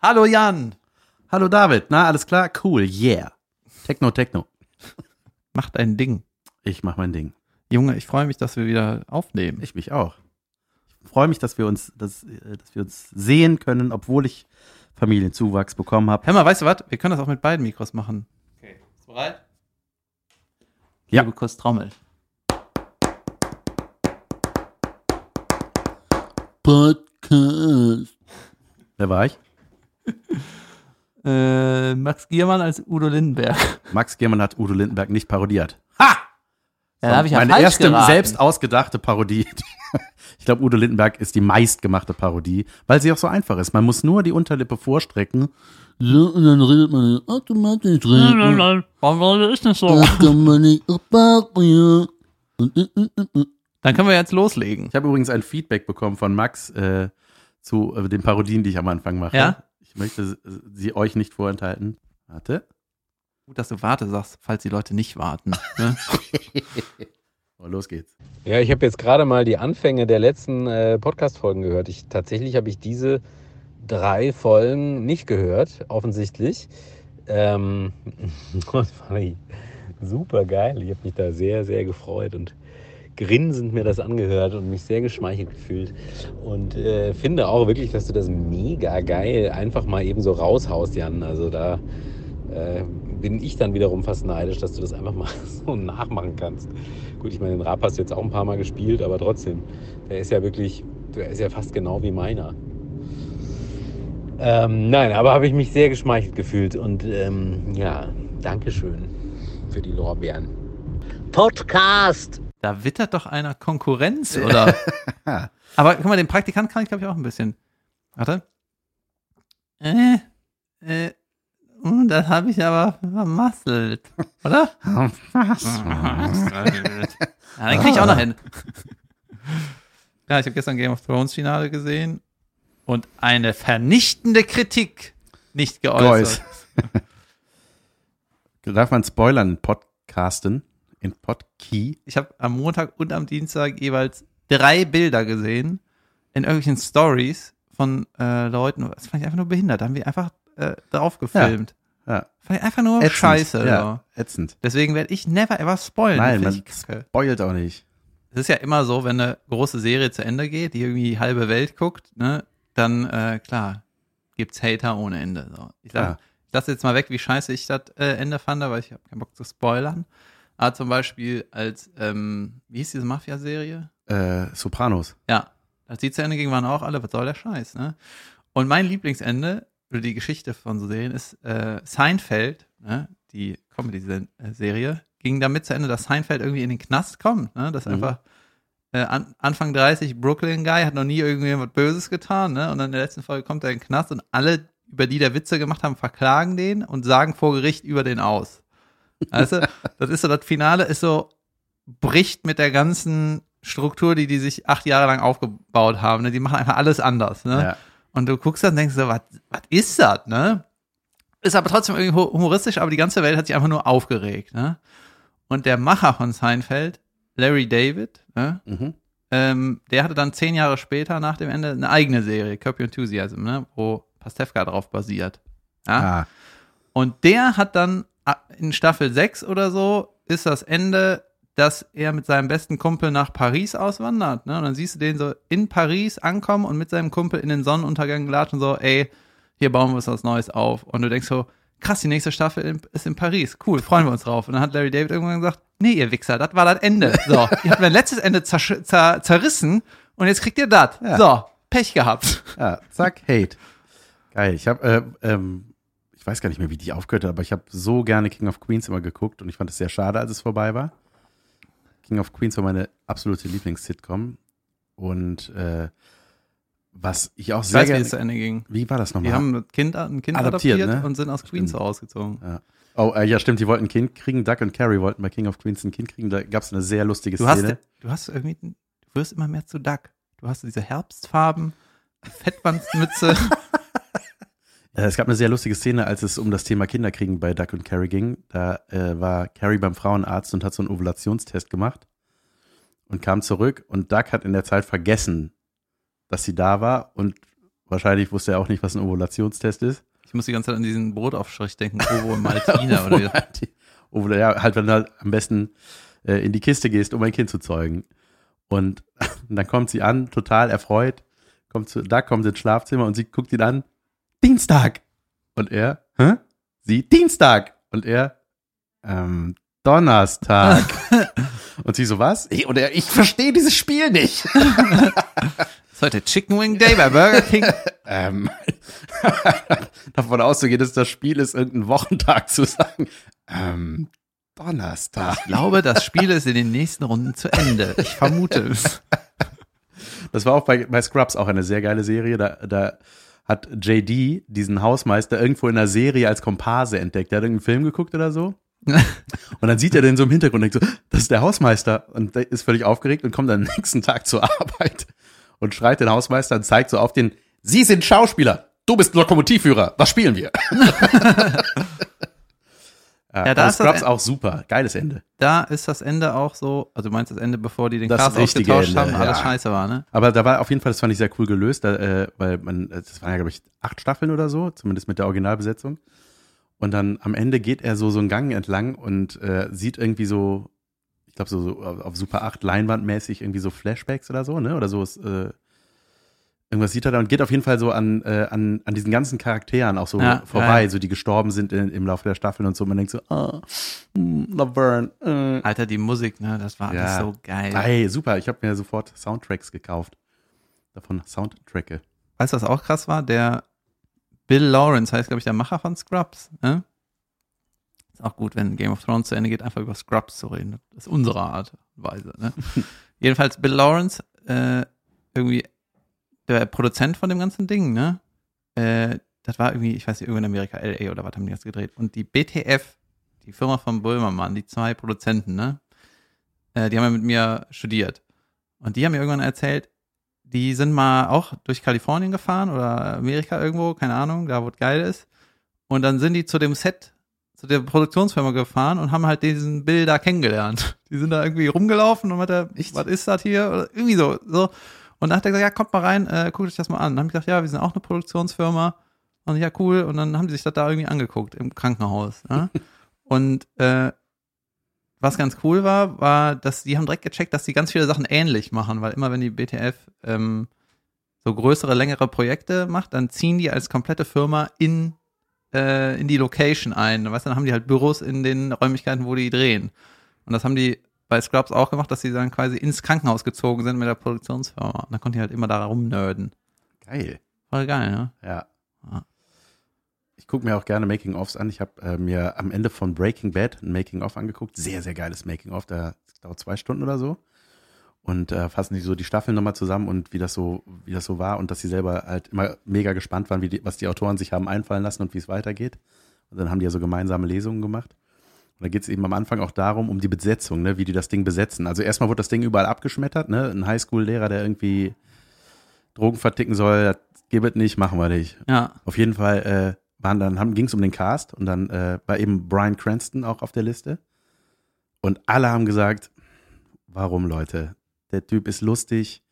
Hallo Jan. Hallo David, na alles klar? Cool, yeah. Techno, Techno. Mach dein Ding. Ich mach mein Ding. Junge, ich freue mich, dass wir wieder aufnehmen. Ich mich auch. Ich freue mich, dass wir uns, dass, äh, dass wir uns sehen können, obwohl ich Familienzuwachs bekommen habe. Hör mal, weißt du was? Wir können das auch mit beiden Mikros machen. Okay. Bereit? Ja. Liebe kurz Trommel. Podcast. Wer war ich? Äh, Max Giermann als Udo Lindenberg. Max Giermann hat Udo Lindenberg nicht parodiert. Ha! Ja, da habe ich ja Meine erste geraten. selbst ausgedachte Parodie. Ich glaube, Udo Lindenberg ist die meistgemachte Parodie, weil sie auch so einfach ist. Man muss nur die Unterlippe vorstrecken. So, und dann redet man automatisch reden. Warum ist das so? Das kann man nicht reparieren. Dann können wir jetzt loslegen. Ich habe übrigens ein Feedback bekommen von Max äh, zu äh, den Parodien, die ich am Anfang mache. Ja? Ich möchte sie euch nicht vorenthalten. Warte. Gut, dass du warte sagst, falls die Leute nicht warten. Ne? Oh, los geht's. Ja, ich habe jetzt gerade mal die Anfänge der letzten äh, Podcast-Folgen gehört. Ich, tatsächlich habe ich diese drei Folgen nicht gehört, offensichtlich. Ähm, das fand ich super geil. Ich habe mich da sehr, sehr gefreut und grinsend mir das angehört und mich sehr geschmeichelt gefühlt. Und äh, finde auch wirklich, dass du das mega geil einfach mal eben so raushaust, Jan. Also da äh, bin ich dann wiederum fast neidisch, dass du das einfach mal so nachmachen kannst. Gut, ich meine, den Rap hast du jetzt auch ein paar Mal gespielt, aber trotzdem, der ist ja wirklich, der ist ja fast genau wie meiner. Ähm, nein, aber habe ich mich sehr geschmeichelt gefühlt und ähm, ja, Dankeschön für die Lorbeeren. Podcast! Da wittert doch einer Konkurrenz, oder? Aber guck mal, den Praktikant kann ich, glaube ich, auch ein bisschen. Warte. Äh, äh, uh, das habe ich aber vermasselt. Oder? Ja, den krieg ich auch noch hin. Ja, ich habe gestern Game of Thrones Finale gesehen und eine vernichtende Kritik nicht geäußert. Geus. Darf man spoilern Podcasten? In Podkey? Ich habe am Montag und am Dienstag jeweils drei Bilder gesehen in irgendwelchen Stories von äh, Leuten. Das fand ich einfach nur behindert. Da haben wir einfach äh, drauf gefilmt. Ja. Fand ich einfach nur Ätzend. scheiße. Ja, So. ätzend. Deswegen werde ich never ever spoilen. Nein, man spoilt auch nicht. Es ist ja immer so, wenn eine große Serie zu Ende geht, die irgendwie die halbe Welt guckt, ne, dann äh, klar gibt's Hater ohne Ende. So. Ich, sag, Ja. ich lasse jetzt mal weg, wie scheiße ich das äh, Ende fand, weil ich habe keinen Bock zu spoilern. Aber zum Beispiel als, ähm, wie hieß diese Mafia-Serie? Äh, Sopranos. Ja, als die zu Ende ging, waren auch alle, was soll der Scheiß, ne? Und mein Lieblingsende, oder die Geschichte von so Serien, ist äh, Seinfeld, ne? die Comedy-Serie, ging damit zu Ende, dass Seinfeld irgendwie in den Knast kommt, ne? Das Mhm. einfach äh, an, Anfang 30, Brooklyn-Guy, hat noch nie irgendwie was Böses getan, ne? Und dann in der letzten Folge kommt er in den Knast und alle, über die der Witze gemacht haben, verklagen den und sagen vor Gericht über den aus. Weißt du, das ist so, das Finale ist so, bricht mit der ganzen Struktur, die die sich acht Jahre lang aufgebaut haben. Ne? Die machen einfach alles anders. Ne? Ja. Und du guckst dann und denkst so, was ist das? Ne? Ist aber trotzdem irgendwie hu- humoristisch, aber die ganze Welt hat sich einfach nur aufgeregt. Ne? Und der Macher von Seinfeld, Larry David, ne? Mhm. ähm, der hatte dann zehn Jahre später nach dem Ende eine eigene Serie, Curb Your Enthusiasm, ne? wo Pastewka drauf basiert. Ja? Ah, Und der hat dann in Staffel 6 oder so ist das Ende, dass er mit seinem besten Kumpel nach Paris auswandert. Ne? Und dann siehst du den so in Paris ankommen und mit seinem Kumpel in den Sonnenuntergang latschen so, ey, hier bauen wir uns was Neues auf. Und du denkst so, krass, die nächste Staffel ist in Paris. Cool, freuen wir uns drauf. Und dann hat Larry David irgendwann gesagt, nee, ihr Wichser, das war das Ende. So, ihr habt mein letztes Ende zersch- zer zerrissen und jetzt kriegt ihr das. Ja. So, Pech gehabt. ja, zack, Hate. Geil. Ich habe, äh, ähm, weiß gar nicht mehr, wie die aufgehört hat, aber ich habe so gerne King of Queens immer geguckt und ich fand es sehr schade, als es vorbei war. King of Queens war meine absolute Lieblings-Sitcom. Und äh, was ich auch Ich sehr weiß, wie gerne. es Ende ging. Wie war das nochmal? Die haben ein Kind, ein kind Adoptiert, adoptiert, ne? und sind aus Queens Stimmt. rausgezogen. Ja. Oh, äh, ja, stimmt, die wollten ein Kind kriegen. Duck und Carrie wollten bei King of Queens ein Kind kriegen. Da gab es eine sehr lustige Du hast, Szene. du hast irgendwie, du wirst immer mehr zu Duck. Du hast diese Herbstfarben, Fettwandsmütze. Äh, Es gab eine sehr lustige Szene, als es um das Thema Kinderkriegen bei Duck und Carrie ging. Da äh, war Carrie beim Frauenarzt und hat so einen Ovulationstest gemacht und kam zurück und Duck hat in der Zeit vergessen, dass sie da war und wahrscheinlich wusste er auch nicht, was ein Ovulationstest ist. Ich muss die ganze Zeit an diesen Brotaufstrich denken, Ovo und Maltina oder oder ja, halt, wenn du halt am besten äh, in die Kiste gehst, um ein Kind zu zeugen. Und dann kommt sie an, total erfreut, kommt zu, da kommt ins Schlafzimmer und sie guckt ihn an, Dienstag. Und er, hä? Sie, Dienstag. Und er, ähm, Donnerstag. und sie so, was? Ich, und er, ich verstehe dieses Spiel nicht. ist heute Chicken Wing Day bei Burger King. ähm, davon auszugehen, dass das Spiel ist, irgendeinen Wochentag zu sagen. Ähm, Donnerstag. Ich glaube, das Spiel ist in den nächsten Runden zu Ende. Ich vermute es. Das war auch bei, bei Scrubs auch eine sehr geile Serie. Da, da hat JD diesen Hausmeister irgendwo in einer Serie als Komparse entdeckt. Der hat irgendeinen Film geguckt oder so. und dann sieht er den so im Hintergrund und denkt so, das ist der Hausmeister. Und der ist völlig aufgeregt und kommt dann am nächsten Tag zur Arbeit und schreit den Hausmeister und zeigt so auf den, Sie sind Schauspieler, du bist Lokomotivführer, was spielen wir? ja, da ist das Scrubs auch super, geiles Ende. Da ist das Ende auch so, also du meinst das Ende, bevor die den Das Cast ausgetauscht Ende, haben, alles ja. scheiße war, ne? Aber da war auf jeden Fall, das fand ich sehr cool gelöst, da, äh, weil man, das waren ja, glaube ich, acht Staffeln oder so, zumindest mit der Originalbesetzung. Und dann am Ende geht er so so einen Gang entlang und äh, sieht irgendwie so, ich glaube so, so auf auf Super 8 Leinwandmäßig irgendwie so Flashbacks oder so, ne? Oder so ist, äh, irgendwas sieht er da und geht auf jeden Fall so an, äh, an, an diesen ganzen Charakteren auch so Ja, vorbei, ja. so die gestorben sind in, im Laufe der Staffeln und so. Man denkt so, ah, hm, Laverne, äh. Alter, die Musik, ne, das war alles Ja. so geil. Ey, super, ich habe mir sofort Soundtracks gekauft. Davon Soundtracke. Weißt du, was auch krass war? Der Bill Lawrence heißt, glaube ich, der Macher von Scrubs. Ne? Ist auch gut, wenn Game of Thrones zu Ende geht, einfach über Scrubs zu reden. Das ist unsere Art und Weise. Ne? Jedenfalls Bill Lawrence, äh, irgendwie der Produzent von dem ganzen Ding, ne? Äh, das war irgendwie, ich weiß nicht, irgendwo in Amerika, LA oder was haben die jetzt gedreht. Und die BTF, die Firma von Böhmermann, die zwei Produzenten, ne? Äh, die haben ja mit mir studiert. Und die haben mir irgendwann erzählt, die sind mal auch durch Kalifornien gefahren oder Amerika irgendwo, keine Ahnung, da wo es geil ist. Und dann sind die zu dem Set, zu der Produktionsfirma gefahren und haben halt diesen Bill da kennengelernt. Die sind da irgendwie rumgelaufen und hat er, was ist das hier? Oder irgendwie so, so. Und dann hat er gesagt, ja, kommt mal rein, äh, guckt euch das mal an. Dann haben die gesagt, ja, wir sind auch eine Produktionsfirma. Und ja, cool. Und dann haben die sich das da irgendwie angeguckt im Krankenhaus. Ja? und äh, was ganz cool war, war, dass die haben direkt gecheckt, dass die ganz viele Sachen ähnlich machen, weil immer wenn die BTF ähm, so größere, längere Projekte macht, dann ziehen die als komplette Firma in, äh, in die Location ein. Weißt dann haben die halt Büros in den Räumlichkeiten, wo die drehen. Und das haben die bei Scrubs auch gemacht, dass sie dann quasi ins Krankenhaus gezogen sind mit der Produktionsfirma. Und dann konnten die halt immer da rumnerden. Geil. Voll geil, ne? Ja. Ja. Ich gucke mir auch gerne Making-ofs an. Ich habe äh, mir am Ende von Breaking Bad ein Making-of angeguckt. Sehr, sehr geiles Making-of. Da dauert zwei Stunden oder so. Und äh, fassen die so die Staffeln nochmal zusammen und wie das so, wie das so war und dass sie selber halt immer mega gespannt waren, wie die, was die Autoren sich haben einfallen lassen und wie es weitergeht. Und dann haben die ja so gemeinsame Lesungen gemacht. Und da geht es eben am Anfang auch darum, um die Besetzung, ne, wie die das Ding besetzen. Also erstmal wurde das Ding überall abgeschmettert, ne? Ein Highschool-Lehrer, der irgendwie Drogen verticken soll, das gibt es nicht, machen wir nicht. Ja. Auf jeden Fall äh, waren dann ging es um den Cast und dann äh, war eben Brian Cranston auch auf der Liste und alle haben gesagt, warum Leute? Der Typ ist lustig.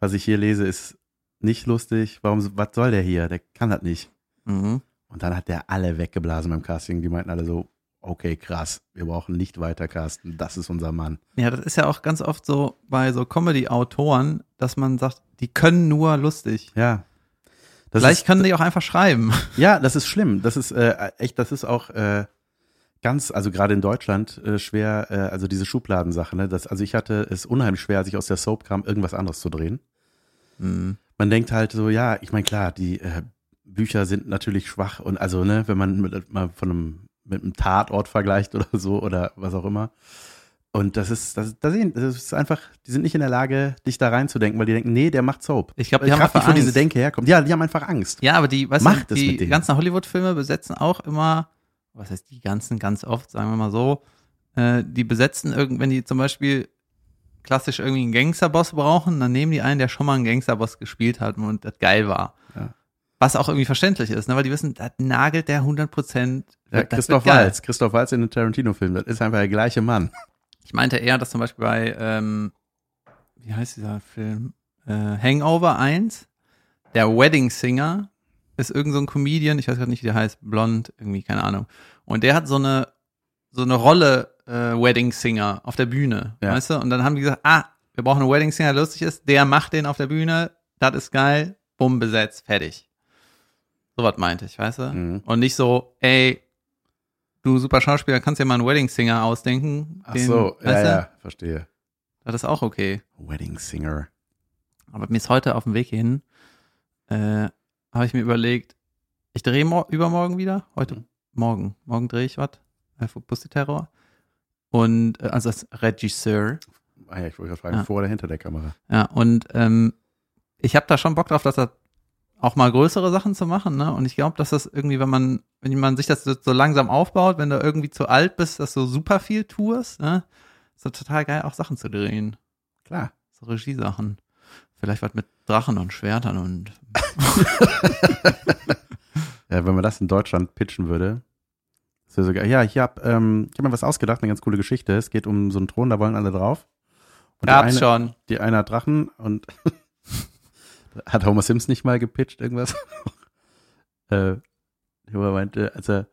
Was ich hier lese, ist nicht lustig. Warum? Was soll der hier? Der kann das nicht. Mhm. Und dann hat der alle weggeblasen beim Casting. Die meinten alle so, okay, krass, wir brauchen nicht weiter casten. Das ist unser Mann. Ja, das ist ja auch ganz oft so bei so Comedy-Autoren, dass man sagt, die können nur lustig. Ja. Das Vielleicht ist, können die auch einfach schreiben. Ja, das ist schlimm. Das ist äh, echt, das ist auch äh, ganz, also gerade in Deutschland äh, schwer, äh, also diese Schubladensache. Ne? Das, also ich hatte es unheimlich schwer, als ich aus der Soap kam, irgendwas anderes zu drehen. Mhm. Man denkt halt so, ja, ich meine klar, die äh, Bücher sind natürlich schwach und also ne, wenn man mit, mal von einem mit einem Tatort vergleicht oder so oder was auch immer. Und das ist, das, das, sehen, das ist einfach, die sind nicht in der Lage, dich da reinzudenken, weil die denken, nee, der macht Soap. Ich glaub, die haben Kraft, einfach wo diese. Denke herkommt. Ja, die haben einfach Angst. Ja, aber die, weißt Macht du, die ganzen Hollywood-Filme besetzen auch immer, was heißt die ganzen, ganz oft, sagen wir mal so, äh, die besetzen irgend, wenn die zum Beispiel klassisch irgendwie einen Gangsterboss brauchen, dann nehmen die einen, der schon mal einen Gangsterboss gespielt hat und das geil war. Ja. Was auch irgendwie verständlich ist, ne? weil die wissen, das nagelt der 100 Prozent. Ja, Christoph Waltz, Christoph Waltz in den Tarantino-Film, das ist einfach der gleiche Mann. Ich meinte eher, dass zum Beispiel bei, ähm, wie heißt dieser Film? Äh, Hangover 1, der Wedding Singer ist irgend so ein Comedian, ich weiß gerade nicht, wie der heißt, blond, irgendwie, keine Ahnung. Und der hat so eine, so eine Rolle äh, Wedding Singer auf der Bühne, Ja. weißt du? Und dann haben die gesagt, ah, wir brauchen einen Wedding Singer, der lustig ist, der macht den auf der Bühne, das ist geil, bumm, besetzt, fertig. So was meinte ich, weißt du? Mhm. Und nicht so, ey, du super Schauspieler, kannst dir mal einen Wedding Singer ausdenken. Ach den- so, ja, ja, verstehe. Das ist auch okay. Wedding Singer. Aber mir ist heute auf dem Weg hin, äh, habe ich mir überlegt, ich drehe mor übermorgen wieder, heute, Mhm. morgen, morgen drehe ich was, äh, Pussy Terror. Und, äh, also als Regisseur. Ah ja, ich wollte gerade fragen, Ja. vor oder hinter der Kamera? Ja, und ähm, ich habe da schon Bock drauf, dass das auch mal größere Sachen zu machen, ne? Und ich glaube, dass das irgendwie, wenn man, wenn man sich das so, langsam aufbaut, wenn du irgendwie zu alt bist, dass du super viel tust, ne? Ist doch total geil, auch Sachen zu drehen. Klar. So Regiesachen. Vielleicht was mit Drachen und Schwertern und Ja, wenn man das in Deutschland pitchen würde, das sogar, ja, ich habe ähm, ich hab mir was ausgedacht, eine ganz coole Geschichte. Es geht um so einen Thron, da wollen alle drauf. Und die Gab's eine, schon. die eine hat Drachen und hat Homer Simpson nicht mal gepitcht, irgendwas. äh, Homer meinte, also,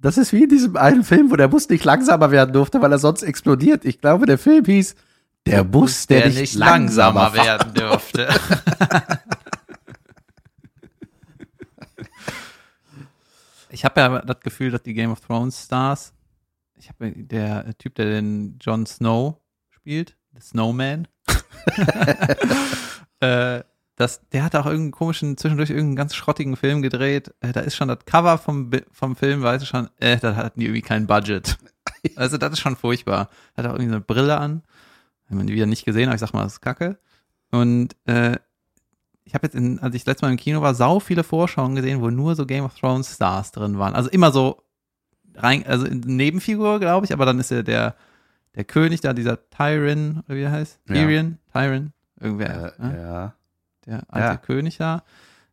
das ist wie in diesem einen Film, wo der Bus nicht langsamer werden durfte, weil er sonst explodiert. Ich glaube, der Film hieß Der Bus, der, nicht, langsamer, war. werden dürfte. ich habe ja das Gefühl, dass die Game of Thrones Stars, ich habe der Typ, der den Jon Snow spielt, der Snowman, äh, das, der hat auch irgendeinen komischen, zwischendurch irgendeinen ganz schrottigen Film gedreht. Äh, da ist schon das Cover vom, vom Film, weißt du schon, äh, da hatten die irgendwie kein Budget. Also das ist schon furchtbar. Hat auch irgendwie so eine Brille an. Wenn man die wieder nicht gesehen hat, ich sag mal, das ist kacke. Und äh, ich habe jetzt, in, als ich letztes Mal im Kino war, sau viele Vorschauen gesehen, wo nur so Game of Thrones Stars drin waren. Also immer so rein, also in Nebenfigur, glaube ich, aber dann ist ja der, der König da, dieser Tyrion, oder wie er heißt? Ja. Tyrion? Tyrion? Irgendwer. Äh, ne? ja. Der alte Ja. König da.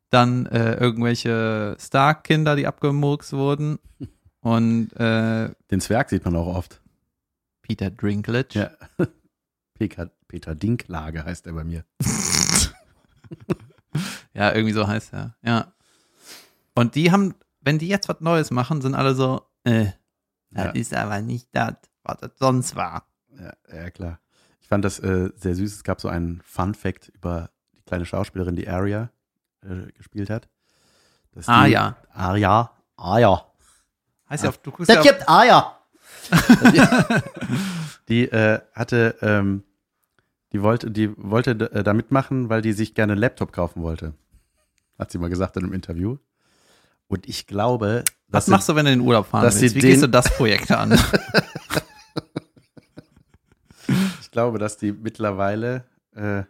Dann äh, irgendwelche Stark-Kinder, die abgemurkst wurden. Und äh, Den Zwerg sieht man auch oft. Peter Dinklage. Ja. Peter, Peter Dinklage heißt er bei mir. Ja, irgendwie so heißt er. Ja. Und die haben, wenn die jetzt was Neues machen, sind alle so, äh, das Ja. ist aber nicht das, was das sonst war. Ja, ja klar. Ich fand das äh, sehr süß. Es gab so einen Fun-Fact über die kleine Schauspielerin, die Aria äh, gespielt hat. Dass Ah die, ja. Aria. Aria. Heißt ja, auf, du guckst ja Das auf, gibt Aria. die äh, hatte, ähm, die wollte, die wollte äh, da mitmachen, weil die sich gerne einen Laptop kaufen wollte. Hat sie mal gesagt in einem Interview. Und ich glaube, was machst du, wenn du in den Urlaub fahren dass willst? sie Wie gehst du das Projekt an? Ich glaube, dass die mittlerweile äh,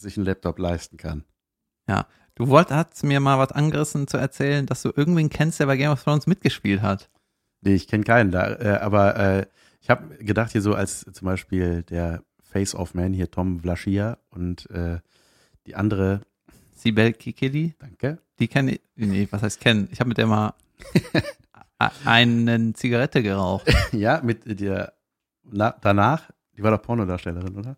sich einen Laptop leisten kann. Du wolltest, hast mir mal was angerissen zu erzählen, dass du irgendwen kennst, der bei Game of Thrones mitgespielt hat. Nee, ich kenne keinen da. Äh, aber äh, ich habe gedacht, hier so als zum Beispiel der Face-Off-Man, hier Tom Vlaschia und äh, die andere, Sibel Kikili, danke, die kenne ich, nee, was heißt kennen? Ich habe mit der mal eine Zigarette geraucht. ja, mit der, na, danach, die war doch Pornodarstellerin, oder?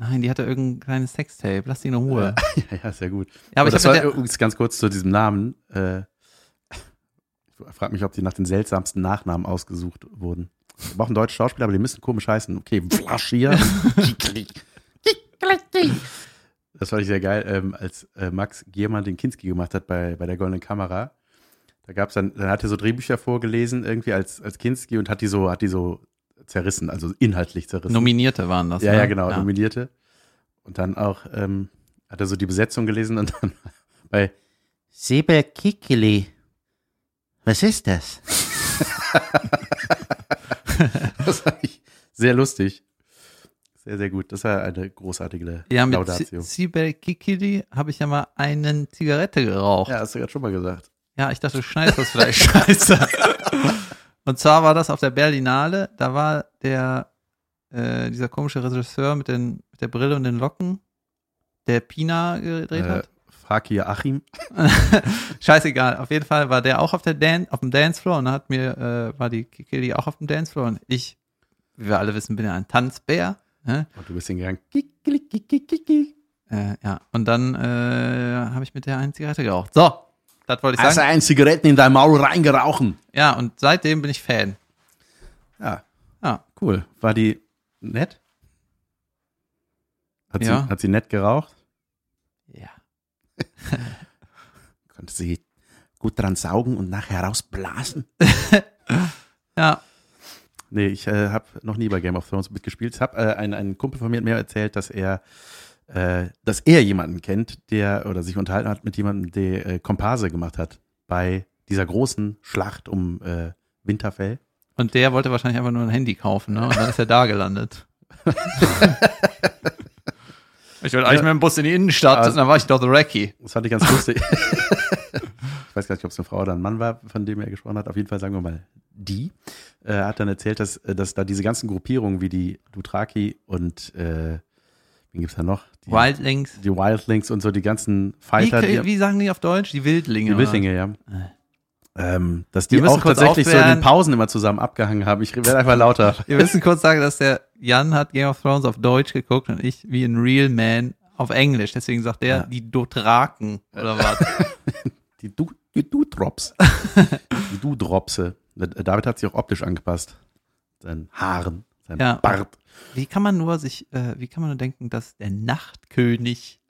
Nein, die hatte irgendein kleines Sextape. Lass die in Ruhe. ja, ja, sehr gut. Ja, aber ich das war übrigens ganz kurz zu diesem Namen. Äh, ich frage mich, ob die nach den seltsamsten Nachnamen ausgesucht wurden. Wir brauchen deutsche Schauspieler, aber die müssen komisch heißen. Okay, Vlaschia. das fand ich sehr geil, ähm, als äh, Max Giermann den Kinski gemacht hat bei, bei der Goldenen Kamera. Da gab's dann, dann hat er so Drehbücher vorgelesen, irgendwie als, als Kinski und hat die so, hat die so zerrissen, also inhaltlich zerrissen. Nominierte waren das. Ja, ne? ja, genau, nominierte. Und dann auch, ähm, hat er so die Besetzung gelesen und dann bei Sibel Kikili. Was ist das? das fand ich sehr lustig. Sehr, sehr gut. Das war eine großartige Ja, mit Laudatio. Sibel Kikili habe ich ja mal eine Zigarette geraucht. Ja, hast du gerade schon mal gesagt. Ja, ich dachte, du schneidest das vielleicht scheiße. Und zwar war das auf der Berlinale, da war der, äh, dieser komische Regisseur mit, den, mit der Brille und den Locken, der Pina gedreht Äh, hat. Fakir Achim. Scheißegal, auf jeden Fall war der auch auf der Dan auf dem Dancefloor und hat mir, äh, war die Kikili auch auf dem Dancefloor und ich, wie wir alle wissen, bin ja ein Tanzbär. Ne? Und du bist hingegangen. Äh, ja, und dann äh, habe ich mit der eine Zigarette geraucht. So, das wollte ich Hast du sagen. ein Zigaretten in dein Maul reingerauchen? Ja, und seitdem bin ich Fan. Ja, Ja, cool. War die nett? Hat, Ja. sie, hat sie nett geraucht? ja. Konnte sie gut dran saugen und nachher rausblasen? Ja, Nee, ich äh, habe noch nie bei Game of Thrones mitgespielt. Ich habe äh, ein, ein Kumpel von mir hat mir erzählt, dass er, äh, dass er jemanden kennt, der oder sich unterhalten hat mit jemandem, der äh, Komparse gemacht hat bei dieser großen Schlacht um äh, Winterfell. und der wollte wahrscheinlich einfach nur ein Handy kaufen, ne? Und dann ist er da gelandet. ich wollte eigentlich mit dem Bus in die Innenstadt Also- und dann war ich doch The Racky. Das fand ich ganz lustig. ich weiß gar nicht, ob es eine Frau oder ein Mann war, von dem er gesprochen hat. Auf jeden Fall sagen wir mal die. Äh, hat dann erzählt, dass, äh, dass da diese ganzen Gruppierungen wie die Duthraki und äh, wen gibt's da noch? Die, Wildlings. die Wildlings und so, die ganzen Wie, Fighter, die, wie sagen die auf Deutsch? Die Wildlinge. die Wildlinge, ja. Ähm, dass die müssen auch tatsächlich so in den Pausen immer zusammen abgehangen haben. Ich werde einfach lauter. Wir müssen kurz sagen, dass der Jan hat Game of Thrones auf Deutsch geguckt und ich wie ein Real Man auf Englisch. Deswegen sagt er Ja. die Dothraken oder was. Die Du, die Du-Drops. die Du-Dropse. David hat sich auch optisch angepasst. Seinen Haaren, sein Ja. Bart. Wie kann man nur sich, äh, wie kann man nur denken, dass der Nachtkönig,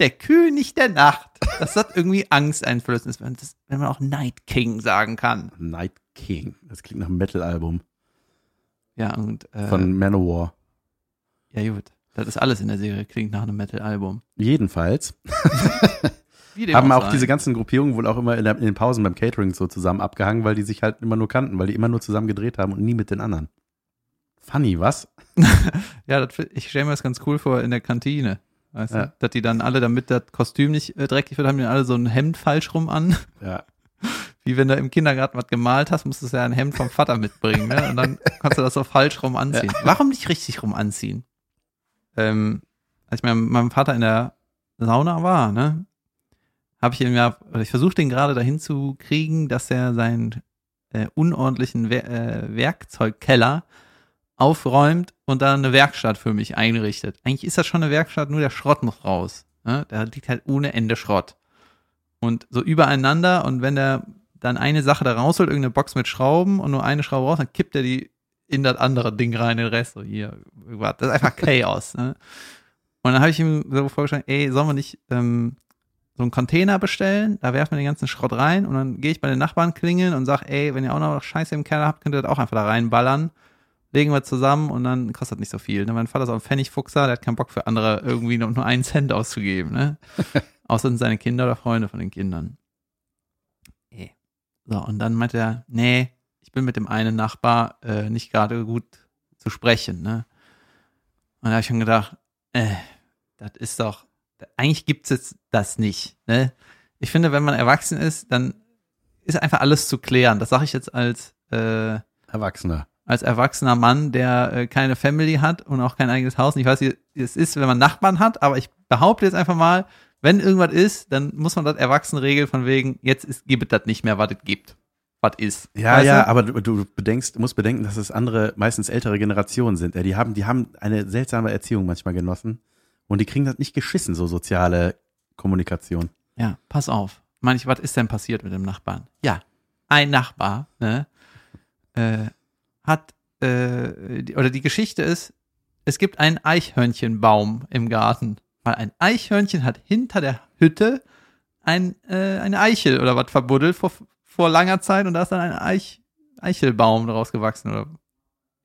der König der Nacht, dass das irgendwie Angst einflößen ist, wenn, das, wenn man auch Night King sagen kann. Night King. Das klingt nach einem Metal-Album Ja, und äh, von Manowar. ja gut, das ist alles in der Serie, klingt nach einem Metal-Album. Jedenfalls haben auch sei. diese ganzen Gruppierungen wohl auch immer in, der, in den Pausen beim Catering so zusammen abgehangen, weil die sich halt immer nur kannten, weil die immer nur zusammen gedreht haben und nie mit den anderen. Funny, was? Ja, das, ich stelle mir das ganz cool vor in der Kantine. Weißt Ja. du? Dass die dann alle, damit das Kostüm nicht äh, dreckig wird, haben die alle so ein Hemd falsch rum an. Ja. Wie wenn du im Kindergarten was gemalt hast, musstest du ja ein Hemd vom Vater mitbringen, ne? Und dann kannst du das so falsch rum anziehen. Warum nicht richtig rum anziehen? Ähm, als ich mit meinem Vater in der Sauna war, ne, habe ich ihm ja, ich versuche den gerade dahin zu kriegen, dass er seinen äh, unordentlichen Wer äh, Werkzeugkeller aufräumt und da eine Werkstatt für mich einrichtet. Eigentlich ist das schon eine Werkstatt, nur der Schrott muss raus. Ne? Da liegt halt ohne Ende Schrott. Und so übereinander und wenn der dann eine Sache da rausholt, irgendeine Box mit Schrauben und nur eine Schraube raus, dann kippt er die in das andere Ding rein, den Rest so hier. Das ist einfach Chaos. Ne? Und dann habe ich ihm so vorgeschlagen, ey, sollen wir nicht ähm, so einen Container bestellen, da werfen wir den ganzen Schrott rein und dann gehe ich bei den Nachbarn klingeln und sag, ey, wenn ihr auch noch Scheiße im Keller habt, könnt ihr das auch einfach da reinballern. Legen wir zusammen und dann kostet nicht so viel. Ne? Mein Vater ist auch ein Pfennigfuchser, der hat keinen Bock für andere irgendwie noch nur einen Cent auszugeben. Ne? Außer sind seine Kinder oder Freunde von den Kindern. Eh. So, und dann meinte er, nee, ich bin mit dem einen Nachbar äh, nicht gerade gut zu sprechen. Ne? Und da habe ich schon gedacht, äh, das ist doch, eigentlich gibt's jetzt das nicht. Ne? Ich finde, wenn man erwachsen ist, dann ist einfach alles zu klären. Das sage ich jetzt als äh, Erwachsener. Als erwachsener Mann, der äh, keine Family hat und auch kein eigenes Haus. Und ich weiß, wie es ist, wenn man Nachbarn hat, aber ich behaupte jetzt einfach mal, wenn irgendwas ist, dann muss man das erwachsen regeln von wegen, jetzt ist, gibt es das nicht mehr, was es gibt. Was ist. Ja, Weißt ja, du? aber du, du bedenkst, musst bedenken, dass es andere, meistens ältere Generationen sind. Die haben, die haben eine seltsame Erziehung manchmal genossen und die kriegen das nicht geschissen, so soziale Kommunikation. Ja, pass auf. Manch, was ist denn passiert mit dem Nachbarn? Ja, ein Nachbar, ne, äh, hat, äh, die, oder die Geschichte ist, es gibt einen Eichhörnchenbaum im Garten, weil ein Eichhörnchen hat hinter der Hütte ein, äh, eine Eichel oder was verbuddelt vor, vor langer Zeit und da ist dann ein Eich, Eichelbaum draus gewachsen oder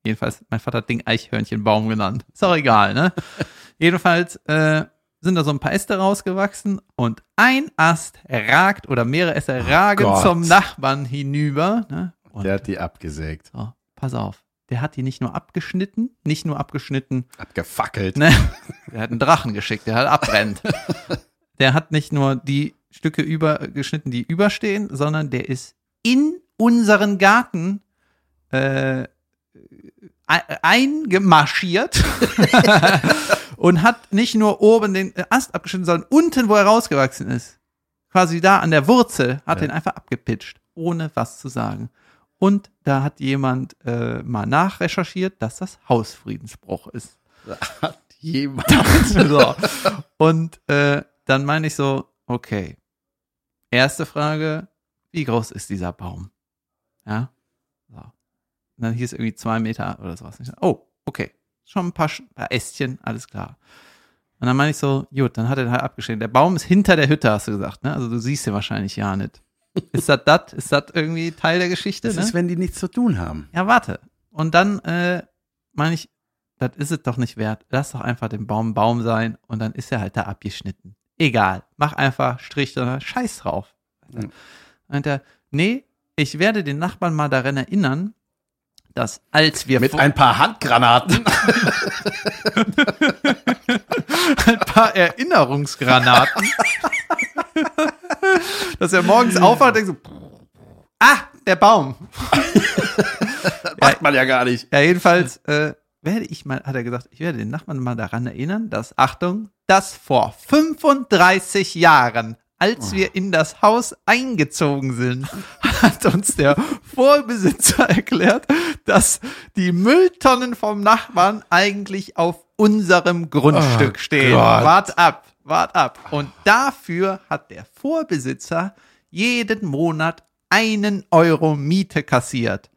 jedenfalls, mein Vater hat Ding Eichhörnchenbaum genannt. Ist auch egal, ne? Jedenfalls, äh, sind da so ein paar Äste rausgewachsen und ein Ast ragt oder mehrere Äste ragen Gott. zum Nachbarn hinüber. Ne? Und Der hat die abgesägt, so, pass auf, der hat die nicht nur abgeschnitten, nicht nur abgeschnitten, abgefackelt. ne? der hat einen Drachen geschickt, der halt abbrennt. der hat nicht nur die Stücke übergeschnitten, die überstehen, sondern der ist in unseren Garten äh, ei- eingemarschiert und hat nicht nur oben den Ast abgeschnitten, sondern unten, wo er rausgewachsen ist, quasi da an der Wurzel, hat Ja. den einfach abgepitcht, ohne was zu sagen. Und da hat jemand äh, mal nachrecherchiert, dass das Hausfriedensbruch ist. Hat jemals. so. Und äh, dann meine ich so, okay. Erste Frage, wie groß ist dieser Baum? Ja. So. Und dann hieß irgendwie zwei Meter oder sowas. Oh, okay. Schon ein paar, Sch- paar Ästchen, alles klar. Und dann meine ich so, gut, dann hat er halt abgeschnitten. Der Baum ist hinter der Hütte, hast du gesagt, ne? Also du siehst den wahrscheinlich ja nicht. Ist das das? Ist das irgendwie Teil der Geschichte? Das ne? ist, wenn die nichts zu tun haben. Ja, warte. Und dann äh, meine ich, das ist es doch nicht wert. Lass doch einfach den Baum Baum sein und dann ist er halt da abgeschnitten. Egal. Mach einfach Strich oder Scheiß drauf. Mhm. Und er, nee, ich werde den Nachbarn mal daran erinnern, dass als wir Mit ein paar Handgranaten. ein paar Erinnerungsgranaten, dass er morgens aufwacht und denkt so, ah, der Baum. Macht man ja gar nicht. Ja, jedenfalls äh, werde ich mal, hat er gesagt, ich werde den Nachbarn mal daran erinnern, dass, Achtung, dass vor 35 Jahren, als wir in das Haus eingezogen sind, hat uns der Vorbesitzer erklärt, dass die Mülltonnen vom Nachbarn eigentlich auf unserem Grundstück Oh stehen. Gott. Wart ab, wart ab. Und dafür hat der Vorbesitzer jeden Monat einen Euro Miete kassiert.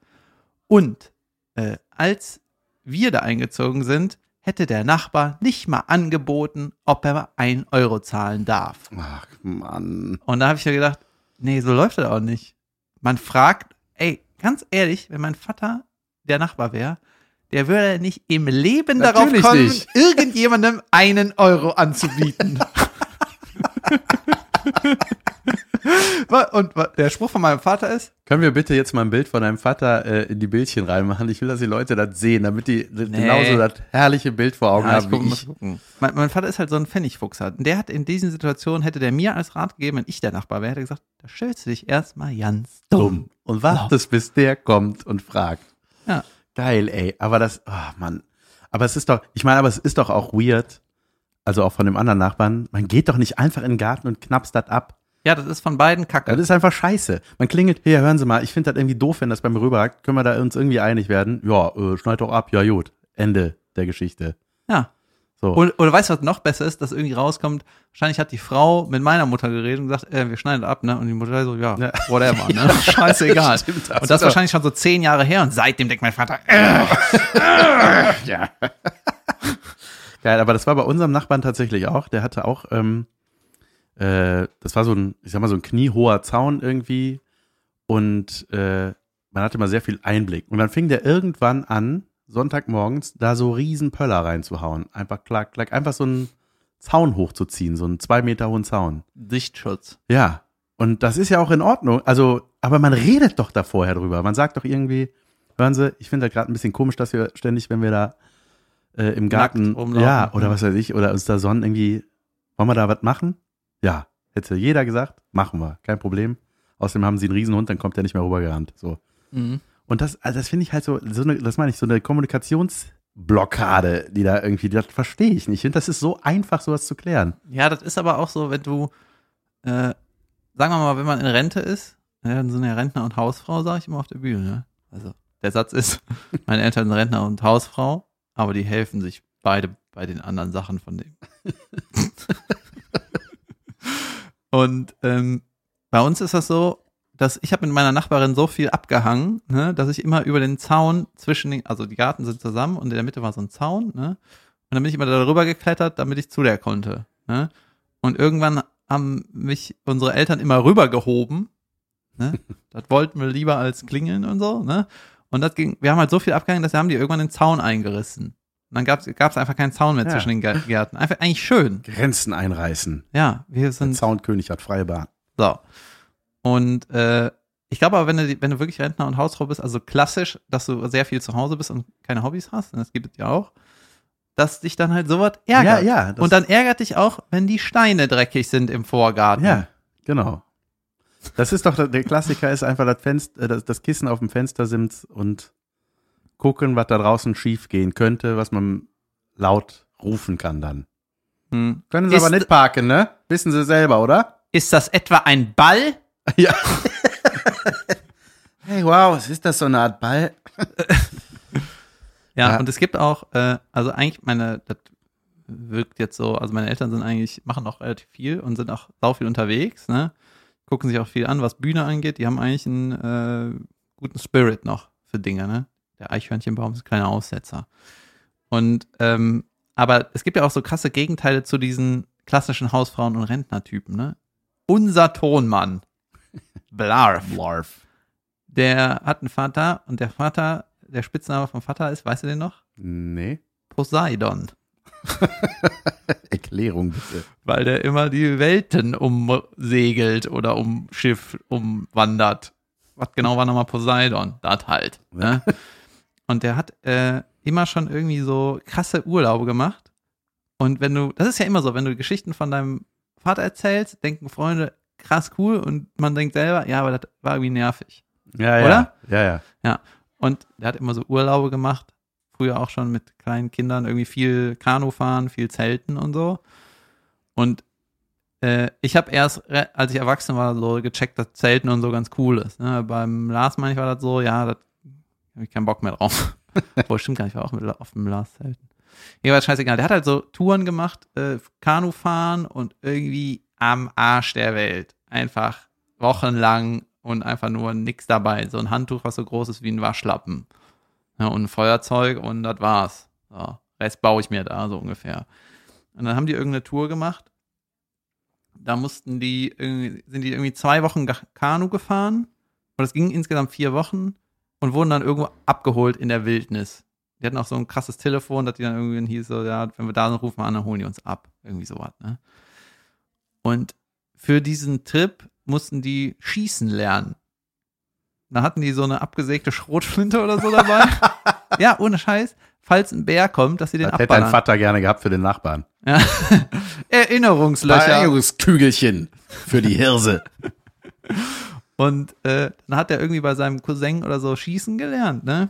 Und äh, als wir da eingezogen sind, hätte der Nachbar nicht mal angeboten, ob er ein Euro zahlen darf. Ach, Mann. Und da habe ich ja gedacht, nee, so läuft das auch nicht. Man fragt, ey, ganz ehrlich, wenn mein Vater der Nachbar wäre, der würde nicht im Leben darauf Natürlich kommen, nicht. irgendjemandem einen Euro anzubieten. Und der Spruch von meinem Vater ist, Können wir bitte jetzt mal ein Bild von deinem Vater äh, in die Bildchen reinmachen? Ich will, dass die Leute das sehen, damit die genauso das herrliche Bild vor Augen Ja, ich haben guck, wie ich. Mein, mein Vater ist halt so ein Pfennigfuchs. Und der hat in diesen Situationen, hätte der mir als Rat gegeben, wenn ich der Nachbar wäre, hätte gesagt, da stellst du dich erstmal ganz dumm. Dumm. Und wartest, bis der kommt und fragt. Ja. Geil, ey. Aber das, oh Mann. Aber es ist doch, ich meine, aber es ist doch auch weird, also auch von dem anderen Nachbarn, man geht doch nicht einfach in den Garten und knappst das ab. Ja, das ist von beiden Kacke. Das ist einfach scheiße. Man klingelt, hier, hören Sie mal, ich finde das irgendwie doof, wenn das bei mir rüberragt. Können wir da uns irgendwie einig werden? Ja, äh, schneid doch ab, ja gut. Ende der Geschichte. Ja. So. Und, oder weißt du, was noch besser ist, dass irgendwie rauskommt, wahrscheinlich hat die Frau mit meiner Mutter geredet und gesagt, äh, wir schneiden ab, ne? Und die Mutter so, ja, Ja. whatever, ne? Scheißegal. Stimmt, und das ist wahrscheinlich schon so zehn Jahre her und seitdem denkt mein Vater, äh, Ja. Geil, aber das war bei unserem Nachbarn tatsächlich auch. Der hatte auch, ähm, äh, das war so ein, ich sag mal, so ein kniehoher Zaun irgendwie. Und äh, man hatte mal sehr viel Einblick. Und dann fing der irgendwann an, Sonntagmorgens, da so riesen Pöller reinzuhauen. Einfach klack, klack, einfach so einen Zaun hochzuziehen, so einen zwei Meter hohen Zaun. Dichtschutz. Ja. Und das ist ja auch in Ordnung. Also, aber man redet doch da vorher drüber. Man sagt doch irgendwie, hören Sie, ich finde das gerade ein bisschen komisch, dass wir ständig, wenn wir da äh, im Garten, ja, oder was weiß ich, oder uns da sonnen irgendwie, wollen wir da was machen? Ja, hätte jeder gesagt, machen wir, kein Problem. Außerdem haben sie einen Riesenhund, dann kommt der nicht mehr rübergerannt. So. Mhm. Und das, also das finde ich halt so, so eine, das meine ich, so eine Kommunikationsblockade, die da irgendwie, das verstehe ich nicht. Ich finde, das ist so einfach, sowas zu klären. Ja, das ist aber auch so, wenn du, äh, sagen wir mal, wenn man in Rente ist, ja, dann sind ja Rentner und Hausfrau, sage ich immer auf der Bühne. Ne? Also der Satz ist, meine Eltern sind Rentner und Hausfrau, aber die helfen sich beide bei den anderen Sachen von dem. und ähm, bei uns ist das so, dass ich habe mit meiner Nachbarin so viel abgehangen, ne, dass ich immer über den Zaun zwischen den, also die Garten sind zusammen und in der Mitte war so ein Zaun, ne? Und dann bin ich immer darüber geklettert, damit ich zu der konnte. Ne? Und irgendwann haben mich unsere Eltern immer rübergehoben. Ne? das wollten wir lieber als klingeln und so. Ne? Und das ging, wir haben halt so viel abgehangen, dass wir haben die irgendwann den Zaun eingerissen. Und dann gab es einfach keinen Zaun mehr Ja. zwischen den Gär- Gärten. Einfach eigentlich schön. Grenzen einreißen. Ja, wir Der sind Zaunkönig hat freie Bahn. so. Und äh, ich glaube aber, wenn du, wenn du wirklich Rentner und Hausfrau bist, also klassisch, dass du sehr viel zu Hause bist und keine Hobbys hast, und das gibt es ja auch, dass dich dann halt sowas ärgert. Ja, ja. und dann ärgert dich auch, wenn die Steine dreckig sind im Vorgarten. Ja, genau. Das ist doch, der der Klassiker ist einfach das Fenster, das, das Kissen auf dem Fenstersims und gucken, was da draußen schief gehen könnte, was man laut rufen kann dann. Hm. Können Sie Ist- aber nicht parken, ne? Wissen Sie selber, oder? Ist das etwa ein Ball? Ja. hey, wow, was ist das, so eine Art Ball? Ja, Ja. und es gibt auch, äh, also eigentlich meine, das wirkt jetzt so, also meine Eltern sind eigentlich, machen auch relativ viel und sind auch sau viel unterwegs, ne? Gucken sich auch viel an, was Bühne angeht. Die haben eigentlich einen äh, guten Spirit noch für Dinge, ne? Der Eichhörnchenbaum ist ein kleiner Aussetzer. Und, ähm, aber es gibt ja auch so krasse Gegenteile zu diesen klassischen Hausfrauen- und Rentnertypen, ne? Unser Tonmann, Blarf, Blarf. der hat einen Vater und der Vater, der Spitzname vom Vater ist, weißt du den noch? Nee. Poseidon. Erklärung bitte. weil der immer die Welten umsegelt oder um Schiff umwandert. Was genau war nochmal Poseidon? Das halt. Ne? Und der hat äh, immer schon irgendwie so krasse Urlaube gemacht. Und wenn du, das ist ja immer so, wenn du Geschichten von deinem Vater erzählst, denken Freunde, krass cool und man denkt selber, ja, aber das war irgendwie nervig. Ja, ja. Oder? Ja, ja. Und der hat immer so Urlaube gemacht, früher auch schon mit kleinen Kindern, irgendwie viel Kanu fahren, viel Zelten und so. Und äh, ich habe erst, als ich erwachsen war, so gecheckt, dass Zelten und so ganz cool ist. Ne? Beim Lars meine ich war das so, ja, da habe ich keinen Bock mehr drauf. Boah, stimmt gar nicht, ich war auch mit, auf dem Lars Zelten. Jedenfalls scheißegal. Der hat halt so Touren gemacht, äh, Kanu fahren und irgendwie am Arsch der Welt. Einfach wochenlang und einfach nur nix dabei. So ein Handtuch, was so groß ist wie ein Waschlappen. Ja, und ein Feuerzeug und das war's. So, Rest baue ich mir da, so ungefähr. Und dann haben die irgendeine Tour gemacht. Da mussten die, sind die irgendwie zwei Wochen Kanu gefahren. Und es ging insgesamt vier Wochen und wurden dann irgendwo abgeholt in der Wildnis. Die hatten auch so ein krasses Telefon, dass die dann irgendwie hieß, so, ja, wenn wir da sind, rufen wir an, dann holen die uns ab. Irgendwie sowas, ne? Und für diesen Trip mussten die schießen lernen. Da hatten die so eine abgesägte Schrotflinte oder so dabei. ja, ohne Scheiß. Falls ein Bär kommt, dass sie den Das hätte dein. Vater gerne gehabt für den Nachbarn. Ja. Erinnerungslöcher. Erinnerungskügelchen für die Hirse. Und äh, dann hat er irgendwie bei seinem Cousin oder so schießen gelernt, ne?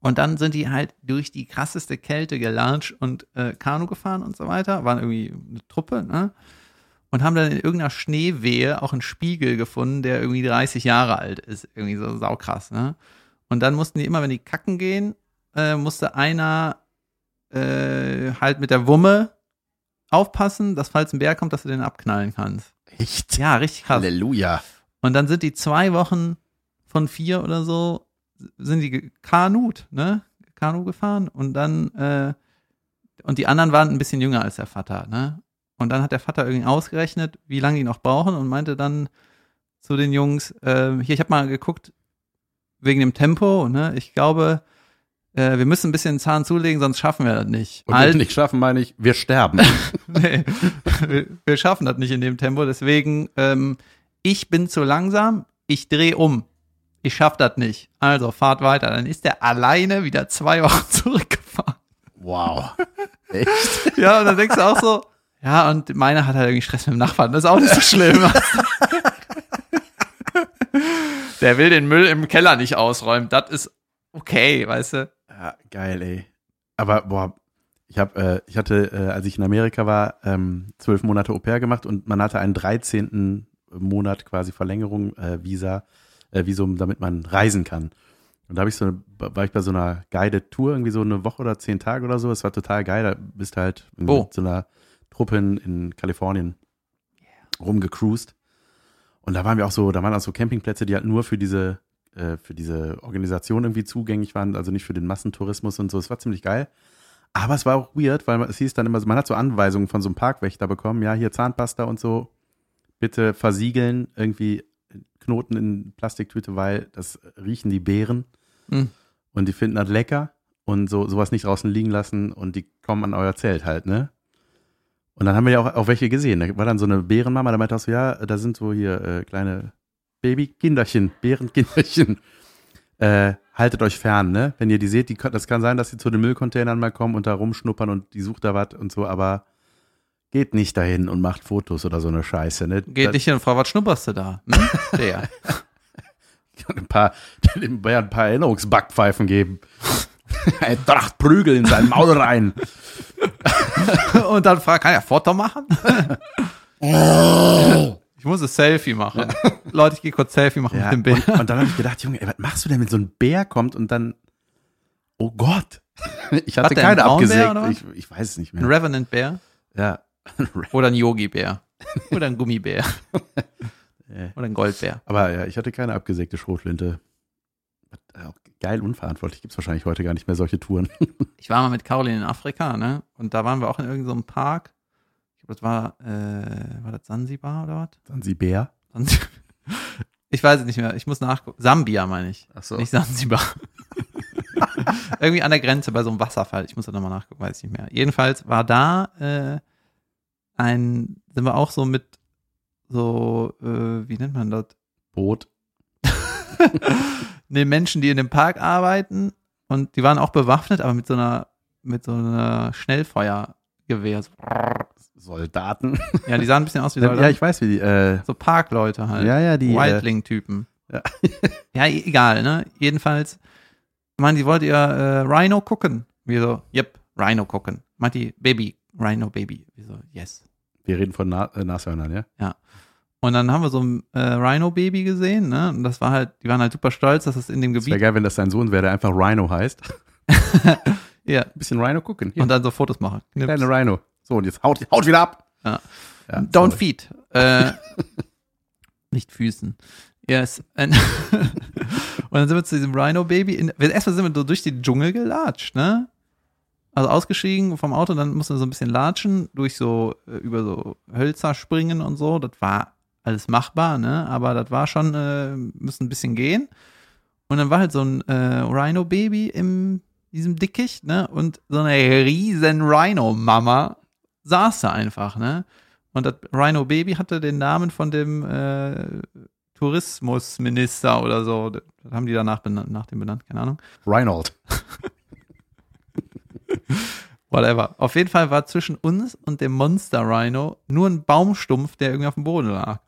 Und dann sind die halt durch die krasseste Kälte gelatscht und äh, Kanu gefahren und so weiter. Waren irgendwie eine Truppe, ne? Und haben dann in irgendeiner Schneewehe auch einen Spiegel gefunden, der irgendwie 30 Jahre alt ist. Irgendwie so saukrass, ne? Und dann mussten die immer, wenn die kacken gehen, äh, musste einer äh, halt mit der Wumme aufpassen, dass falls ein Bär kommt, dass du den abknallen kannst. Echt? Ja, richtig krass. Halleluja. Und dann sind die zwei Wochen von vier oder so, sind die gekanut, ne? Kanu gefahren und dann, äh, und die anderen waren ein bisschen jünger als der Vater, ne? Und dann hat der Vater irgendwie ausgerechnet, wie lange die noch brauchen und meinte dann zu den Jungs, äh, hier, ich habe mal geguckt, wegen dem Tempo, ne? Ich glaube, äh, wir müssen ein bisschen den Zahn zulegen, sonst schaffen wir das nicht. Und wenn wir nicht schaffen, meine ich, wir sterben. nee, wir, wir schaffen das nicht in dem Tempo. Deswegen, ähm, ich bin zu langsam, ich drehe um. Ich schaff das nicht. Also fahrt weiter. Dann ist er alleine wieder zwei Wochen zurückgefahren. wow. Echt? Ja, und dann denkst du auch so, ja, und meiner hat halt irgendwie Stress mit dem Nachbarn. Das ist auch nicht so schlimm. Der will den Müll im Keller nicht ausräumen. Das ist okay, weißt du? Ja, geil, ey. Aber, boah, ich hab, äh, ich hatte, äh, als ich in Amerika war, ähm, zwölf Monate Au pair gemacht und man hatte einen 13. Monat quasi Verlängerung, äh, Visa, äh, Visum, damit man reisen kann. Und da habe ich so, eine- war ich bei so einer Guided Tour, irgendwie so eine Woche oder zehn Tage oder so. Es war total geil. Da bist du halt Wo? mit so einer Truppe in, Kalifornien rumgecruised. Und da waren wir auch so, da waren auch so Campingplätze, die halt nur für diese, äh, für diese Organisation irgendwie zugänglich waren, also nicht für den Massentourismus und so. Es war ziemlich geil. Aber es war auch weird, weil es hieß dann immer, man hat so Anweisungen von so einem Parkwächter bekommen, ja, hier Zahnpasta und so, bitte versiegeln, irgendwie Knoten in Plastiktüte, weil das riechen die Beeren Hm. und die finden das lecker und so sowas nicht draußen liegen lassen und die kommen an euer Zelt halt, ne? Und dann haben wir ja auch, auch welche gesehen. Da war dann so eine Bärenmama, da meinte auch so, ja, da sind so hier äh, kleine Babykinderchen, Bärenkinderchen. Äh, haltet euch fern, ne? Wenn ihr die seht, die, das kann sein, dass sie zu den Müllcontainern mal kommen und da rumschnuppern und die sucht da was und so, aber geht nicht dahin und macht Fotos oder so eine Scheiße, ne? Geht Da- nicht hin und fragt, was schnupperst du da? Hm? Der. ein paar, ein paar Erinnerungsbackpfeifen geben. Ein Tracht Prügel in sein Maul rein. Und dann fragt, kann er Foto machen? ich muss ein Selfie machen. Leute, ich gehe kurz Selfie machen Ja, mit dem Bild. und, und dann habe ich gedacht, Junge, ey, was machst du denn, wenn so ein Bär kommt und dann, oh Gott, Ich hatte denn, keine abgesägt. Ich, ich weiß es nicht Ein mehr. Revenant-Bär Ja. oder ein Yogi-Bär oder ein Gummibär oder ein Goldbär. Aber ja, ich hatte keine abgesägte Schrotflinte. Äh, Geil unverantwortlich. Gibt es wahrscheinlich heute gar nicht mehr solche Touren. Ich war mal mit Caroline in Afrika, ne? Und da waren wir auch in irgendeinem so Park. Ich glaube, das war, äh, war das Sansibar oder was? Sansibar. Sansi- Ich weiß es nicht mehr. Ich muss nachgucken. Sambia meine ich. Ach so. Nicht Sansibar. Irgendwie an der Grenze bei so einem Wasserfall. Ich muss da nochmal nachgucken, weiß ich nicht mehr. Jedenfalls war da äh, ein, sind wir auch so mit so, äh, wie nennt man das? Boot. Ne, Menschen, die in dem Park arbeiten und die waren auch bewaffnet, aber mit so einer, mit so einer Schnellfeuergewehr. So, Soldaten. Ja, die sahen ein bisschen aus wie ja, Soldaten. ich weiß, wie die. Äh, so Parkleute halt. ja, ja, die. Äh, Wildling-Typen. Ja. ja, egal, ne? Jedenfalls, meint die, wollt ihr äh, Rhino gucken? Wir so, yep, Rhino gucken. Meint die, Baby, Rhino Baby. Wir so, yes. wir reden von Na äh, Nashörnern, ja? Und dann haben wir so ein äh, Rhino Baby gesehen, ne? Und das war halt, die waren halt super stolz, dass es in dem Es wäre Gebiet. geil, wenn das dein Sohn wäre, der einfach Rhino heißt. Ja. Ein bisschen Rhino gucken. Hier, Und dann so Fotos machen. kleine Rhino. So, und jetzt haut, haut wieder ab. Ja. Ja, Don't sorry. feed. Äh, nicht Füßen. Yes. Und und dann sind wir zu diesem Rhino Baby. In, erstmal sind wir so durch den Dschungel gelatscht, ne? Also ausgestiegen vom Auto, dann mussten wir so ein bisschen latschen, durch so, äh, über so Hölzer springen und so. Das war alles machbar, ne? Aber das war schon, äh, müssen ein bisschen gehen. Und dann war halt so ein äh, Rhino Baby in diesem Dickicht, ne? Und so eine riesen Rhino Mama saß da einfach, ne? Und das Rhino Baby hatte den Namen von dem äh, Tourismusminister oder so. Das haben die danach benannt, nach dem benannt, keine Ahnung. Reinhold. Whatever. Auf jeden Fall war zwischen uns und dem Monster Rhino nur ein Baumstumpf, der irgendwie auf dem Boden lag.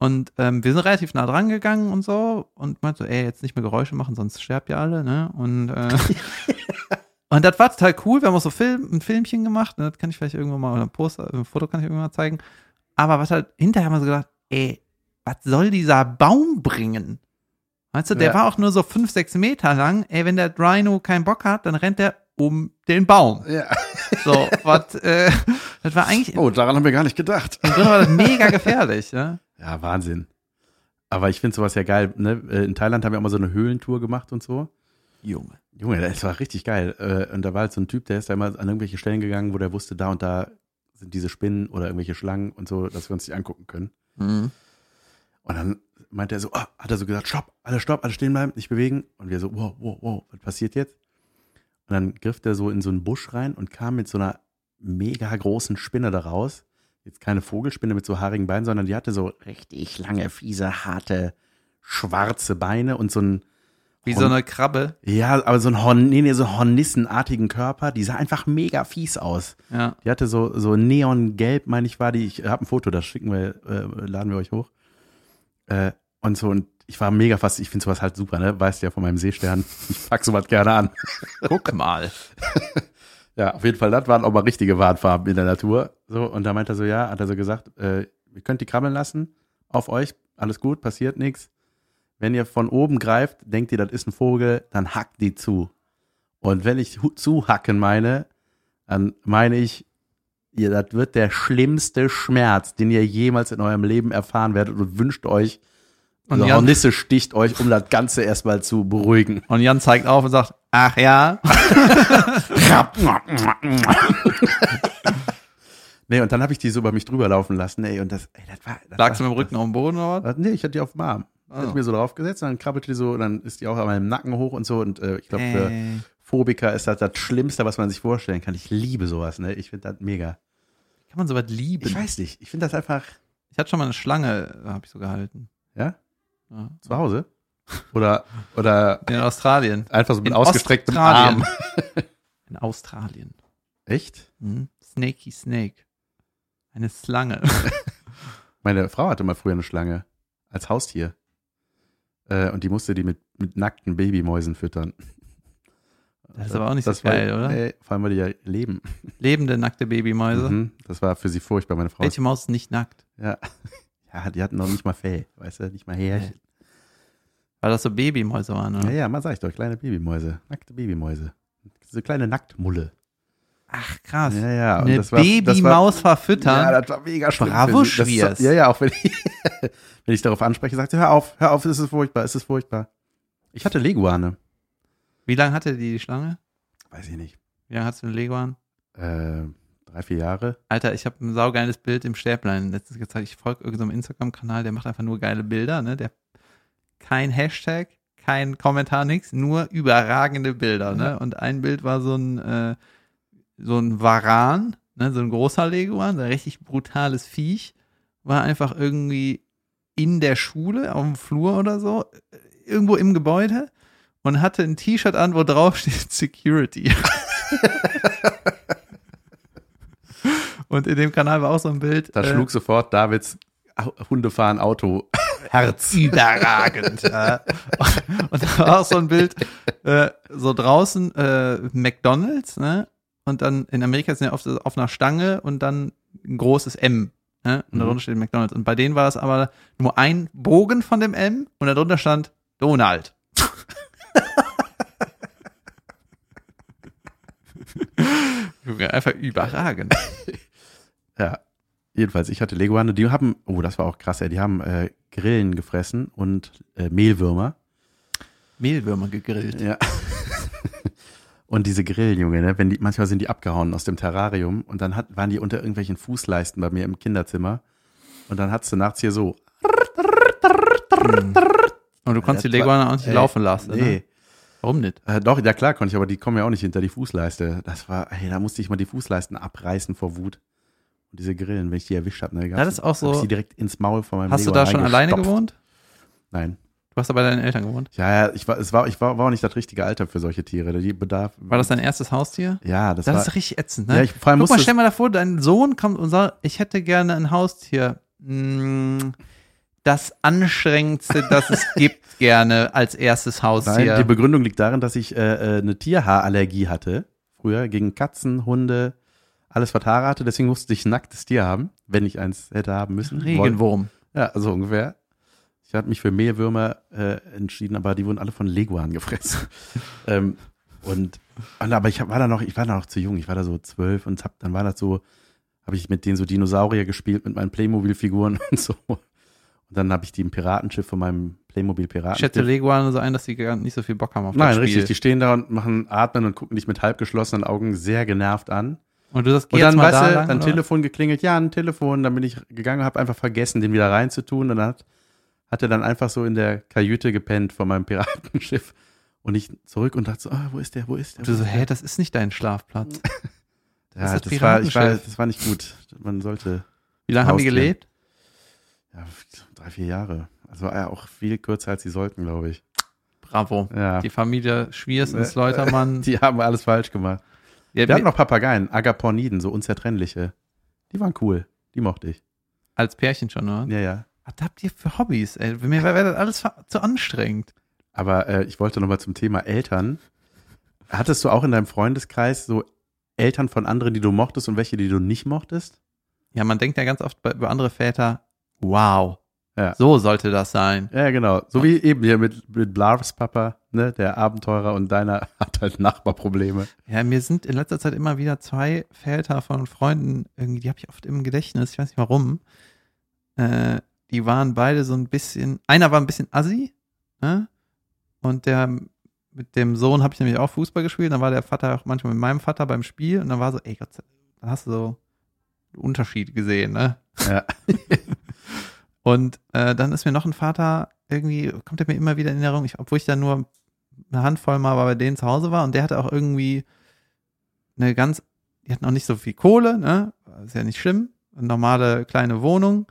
Und ähm, wir sind relativ nah dran gegangen und so und meinte so, ey, jetzt nicht mehr Geräusche machen, sonst sterbt ihr alle, ne? Und, äh, und das war total cool. Wir haben auch so Film, ein Filmchen gemacht, ne? das kann ich vielleicht irgendwann mal, oder ein Poster, ein Foto kann ich irgendwann mal zeigen. Aber was halt, hinterher haben wir so gedacht, ey, was soll dieser Baum bringen? Weißt du, der Ja. war auch nur so fünf, sechs Meter lang. Ey, wenn der Rhino keinen Bock hat, dann rennt er um den Baum. Ja. So, was, äh, das war eigentlich, Oh, daran haben wir gar nicht gedacht. im Grunde war das mega gefährlich, ja. Ja, Wahnsinn. Aber ich finde sowas ja geil. Ne? Äh, In Thailand haben wir auch mal so eine Höhlentour gemacht und so. Junge. Junge, das war richtig geil. Äh, Und da war halt so ein Typ, der ist da immer an irgendwelche Stellen gegangen, wo der wusste, da und da sind diese Spinnen oder irgendwelche Schlangen und so, dass wir uns die angucken können. Mhm. Und dann meinte er so, ah, hat er so gesagt, stopp, alle stopp, alle stehen bleiben, nicht bewegen. Und wir so, wow, wow, wow, was passiert jetzt? Und dann griff der so in so einen Busch rein und kam mit so einer mega großen Spinne da raus. Jetzt keine Vogelspinne mit so haarigen Beinen, sondern die hatte so richtig lange, fiese, harte, schwarze Beine und so ein, Wie so eine Krabbe. ja, aber so ein Horn, nee, nee, so hornissenartigen Körper. Die sah einfach mega fies aus. Ja. Die hatte so, so neongelb, meine ich, war die. Ich habe ein Foto, das schicken wir, äh, laden wir euch hoch. Äh, und so, und ich war mega fast, ich finde sowas halt super, ne? Weißt ja von meinem Seestern. Ich pack sowas gerne an. Guck mal. Ja, auf jeden Fall, das waren auch mal richtige Warnfarben in der Natur. So, und da meint er so, ja, hat er so gesagt, äh, ihr könnt die krabbeln lassen auf euch, alles gut, passiert nichts. Wenn ihr von oben greift, denkt ihr, das ist ein Vogel, dann hackt die zu. Und wenn ich zuhacken meine, dann meine ich, ihr, das wird der schlimmste Schmerz, den ihr jemals in eurem Leben erfahren werdet und wünscht euch, Und und Jan- Hornisse sticht euch, um das Ganze erstmal zu beruhigen. Und Jan zeigt auf und sagt, ach ja. nee, und dann habe ich die so über mich drüber laufen lassen, ey, und das, ey, das war. Das Lagst du mit dem Rücken auf dem Boden oder was? Äh, Nee, ich hatte die auf dem Arm. Ah. Hatte mir so draufgesetzt, dann krabbelte die so, und dann ist die auch an meinem Nacken hoch und so. Und äh, ich glaube, für Ey. Phobiker ist das das Schlimmste, was man sich vorstellen kann. Ich liebe sowas, ne? Ich finde das mega. Kann man sowas lieben? Ich weiß nicht. Ich finde das einfach, Ich hatte schon mal eine Schlange, habe ich so gehalten. ja, Ja. zu Hause. Oder, oder In Australien. einfach so mit In ausgestrecktem Australien. Arm. In Australien. Echt? Mhm. Snakey Snake. Eine Schlange. Meine Frau hatte mal früher eine Schlange als Haustier. Äh, und die musste die mit, mit nackten Babymäusen füttern. Das ist aber auch nicht so Das war- geil, oder? Nee, vor allem, weil die ja leben. Lebende, nackte Babymäuse. Mhm, das war für sie furchtbar, meine Frau. Welche Maus ist nicht nackt? Ja. ja, die hatten noch nicht mal Fell, weißt du, nicht mal Härchen. Weil das so Babymäuse waren, Ja, oder? ja, mal sag ich doch, kleine Babymäuse, nackte Babymäuse. diese kleine Nacktmulle. Ach, krass. Ja, ja. und Eine das war- das war- Babymaus verfüttern. Ja, das war mega schlimm. Bravo, Schwiers. Ja, ja, auch wenn ich, wenn ich darauf anspreche, sagt sie, hör auf, hör auf, es ist furchtbar, es ist furchtbar. Ich hatte Leguane. Wie lange hatte die die Schlange? Weiß ich nicht. Wie lange hattest du eine Leguan? Äh, drei, vier Jahre. Alter, ich habe ein saugeiles Bild im Stäblein letztens gezeigt. Ich folge irgendeinem Instagram-Kanal, der macht einfach nur geile Bilder, ne? Der kein Hashtag, kein Kommentar, nix, nur überragende Bilder, ne? Und ein Bild war so ein äh, so ein Varan, ne? So ein großer Leguan, so ein richtig brutales Viech, war einfach irgendwie in der Schule, auf dem Flur oder so, äh, irgendwo im Gebäude und hatte ein T-Shirt an, wo drauf steht Security. Und in dem Kanal war auch so ein Bild. Da äh, schlug sofort Davids Au- Hundefahren Auto Herz. überragend. ja. Und da war auch so ein Bild, äh, so draußen äh, McDonalds, ne? Und dann in Amerika sind ja oft auf einer Stange und dann ein großes M. Ne? Und Mhm. darunter steht McDonalds. Und bei denen war das aber nur ein Bogen von dem M und darunter stand Donald. Junge, Einfach überragend. Ja. Jedenfalls, ich hatte Leguane, die haben, oh, das war auch krass, ey, die haben äh, Grillen gefressen und äh, Mehlwürmer. Mehlwürmer gegrillt. Ja. und diese Grillen, Junge, ne, wenn die, manchmal sind die abgehauen aus dem Terrarium und dann hat, waren die unter irgendwelchen Fußleisten bei mir im Kinderzimmer. Und dann hat's du nachts hier so. Und du konntest Ja, die Leguane auch nicht ey, laufen lassen. Nee. Ne? Warum nicht? Äh, doch, ja klar konnte ich, aber die kommen ja auch nicht hinter die Fußleiste. Das war, ey, da musste ich mal die Fußleisten abreißen vor Wut. Und diese Grillen, wenn ich die erwischt habe, ne, Das ist auch so- Hab ich die direkt ins Maul von meinem Hast du Leguan da schon alleine gewohnt? Nein. Du hast da bei deinen Eltern gewohnt. Ja, ja, ich war, es war, ich war, war auch nicht das richtige Alter für solche Tiere. Die bedarf. War das dein erstes Haustier? Ja, das, Das, war. ist richtig ätzend, ne? ja, ich, vor allem Guck mal, stell mal davor, dein Sohn kommt und sagt, ich hätte gerne ein Haustier. Mm, Das anstrengendste, das es gibt, gerne als erstes Nein, Haustier. die Begründung liegt darin, dass ich äh, äh, eine Tierhaarallergie hatte. Früher gegen Katzen, Hunde, alles was Haare hatte. Deswegen musste ich ein nacktes Tier haben, wenn ich eins hätte haben müssen. Regenwurm. Ja, so ungefähr. Ich hatte mich für Mehlwürmer äh, entschieden, aber die wurden alle von Leguan gefressen. ähm, und, und aber ich war da noch, ich war da noch zu jung. Ich war da so zwölf und hab, dann war das so, habe ich mit denen so Dinosaurier gespielt mit meinen Playmobil-Figuren und so. Und dann habe ich die im Piratenschiff von meinem Ich Playmobil-Piratenschiff. schätze Leguane so ein, dass die gar nicht so viel Bock haben auf Nein, das Spiel. richtig. Die stehen da und machen atmen und gucken dich mit halb geschlossenen Augen sehr genervt an. Und du sagst, geh Und jetzt dann, mal weißt da du, lang, dann oder? Telefon geklingelt, ja, ein Telefon. Dann bin ich gegangen habe einfach vergessen, den wieder reinzutun. Und dann hat, hat er dann einfach so in der Kajüte gepennt von meinem Piratenschiff. Und ich zurück und dachte so, ah, wo ist der, wo ist der? Und du so, hä, das ist nicht dein Schlafplatz. ja, ist das, das war, ich war, das war nicht gut. Man sollte, Wie lange haben die gelebt? ja, drei, vier Jahre. Also ja, auch viel kürzer, als sie sollten, glaube ich. Bravo. Ja, Die Familie Schwiers und Ne? Sleutermann. die haben alles falsch gemacht. Ja, Wir hatten noch Papageien, Agaporniden, so unzertrennliche. Die waren cool. Die mochte ich. als Pärchen schon, oder? Ja, ja. Was habt ihr für Hobbys, ey? Mir wäre das alles zu anstrengend. Aber äh, ich wollte noch mal zum Thema Eltern. Hattest du auch in deinem Freundeskreis so Eltern von anderen, die du mochtest und welche, die du nicht mochtest? Ja, man denkt ja ganz oft bei, über andere Väter, wow, Ja. so sollte das sein. Ja, genau. So wie eben hier mit, mit Blavs Papa, ne, der Abenteurer und deiner hat halt Nachbarprobleme. Ja, mir sind in letzter Zeit immer wieder zwei Väter von Freunden, irgendwie, die habe ich oft im Gedächtnis, ich weiß nicht warum. Äh, die waren beide so ein bisschen, einer war ein bisschen assi, ne? Und der mit dem Sohn habe ich nämlich auch Fußball gespielt, dann war der Vater auch manchmal mit meinem Vater beim Spiel und dann war so, ey Gott, sei- dann hast du so einen Unterschied gesehen, ne? Ja. Und äh, dann ist mir noch ein Vater, irgendwie kommt er mir immer wieder in Erinnerung, ich, obwohl ich da nur eine Handvoll mal bei denen zu Hause war und der hatte auch irgendwie eine ganz, die hatten auch nicht so viel Kohle, ne? Ist ja nicht schlimm. Eine normale kleine Wohnung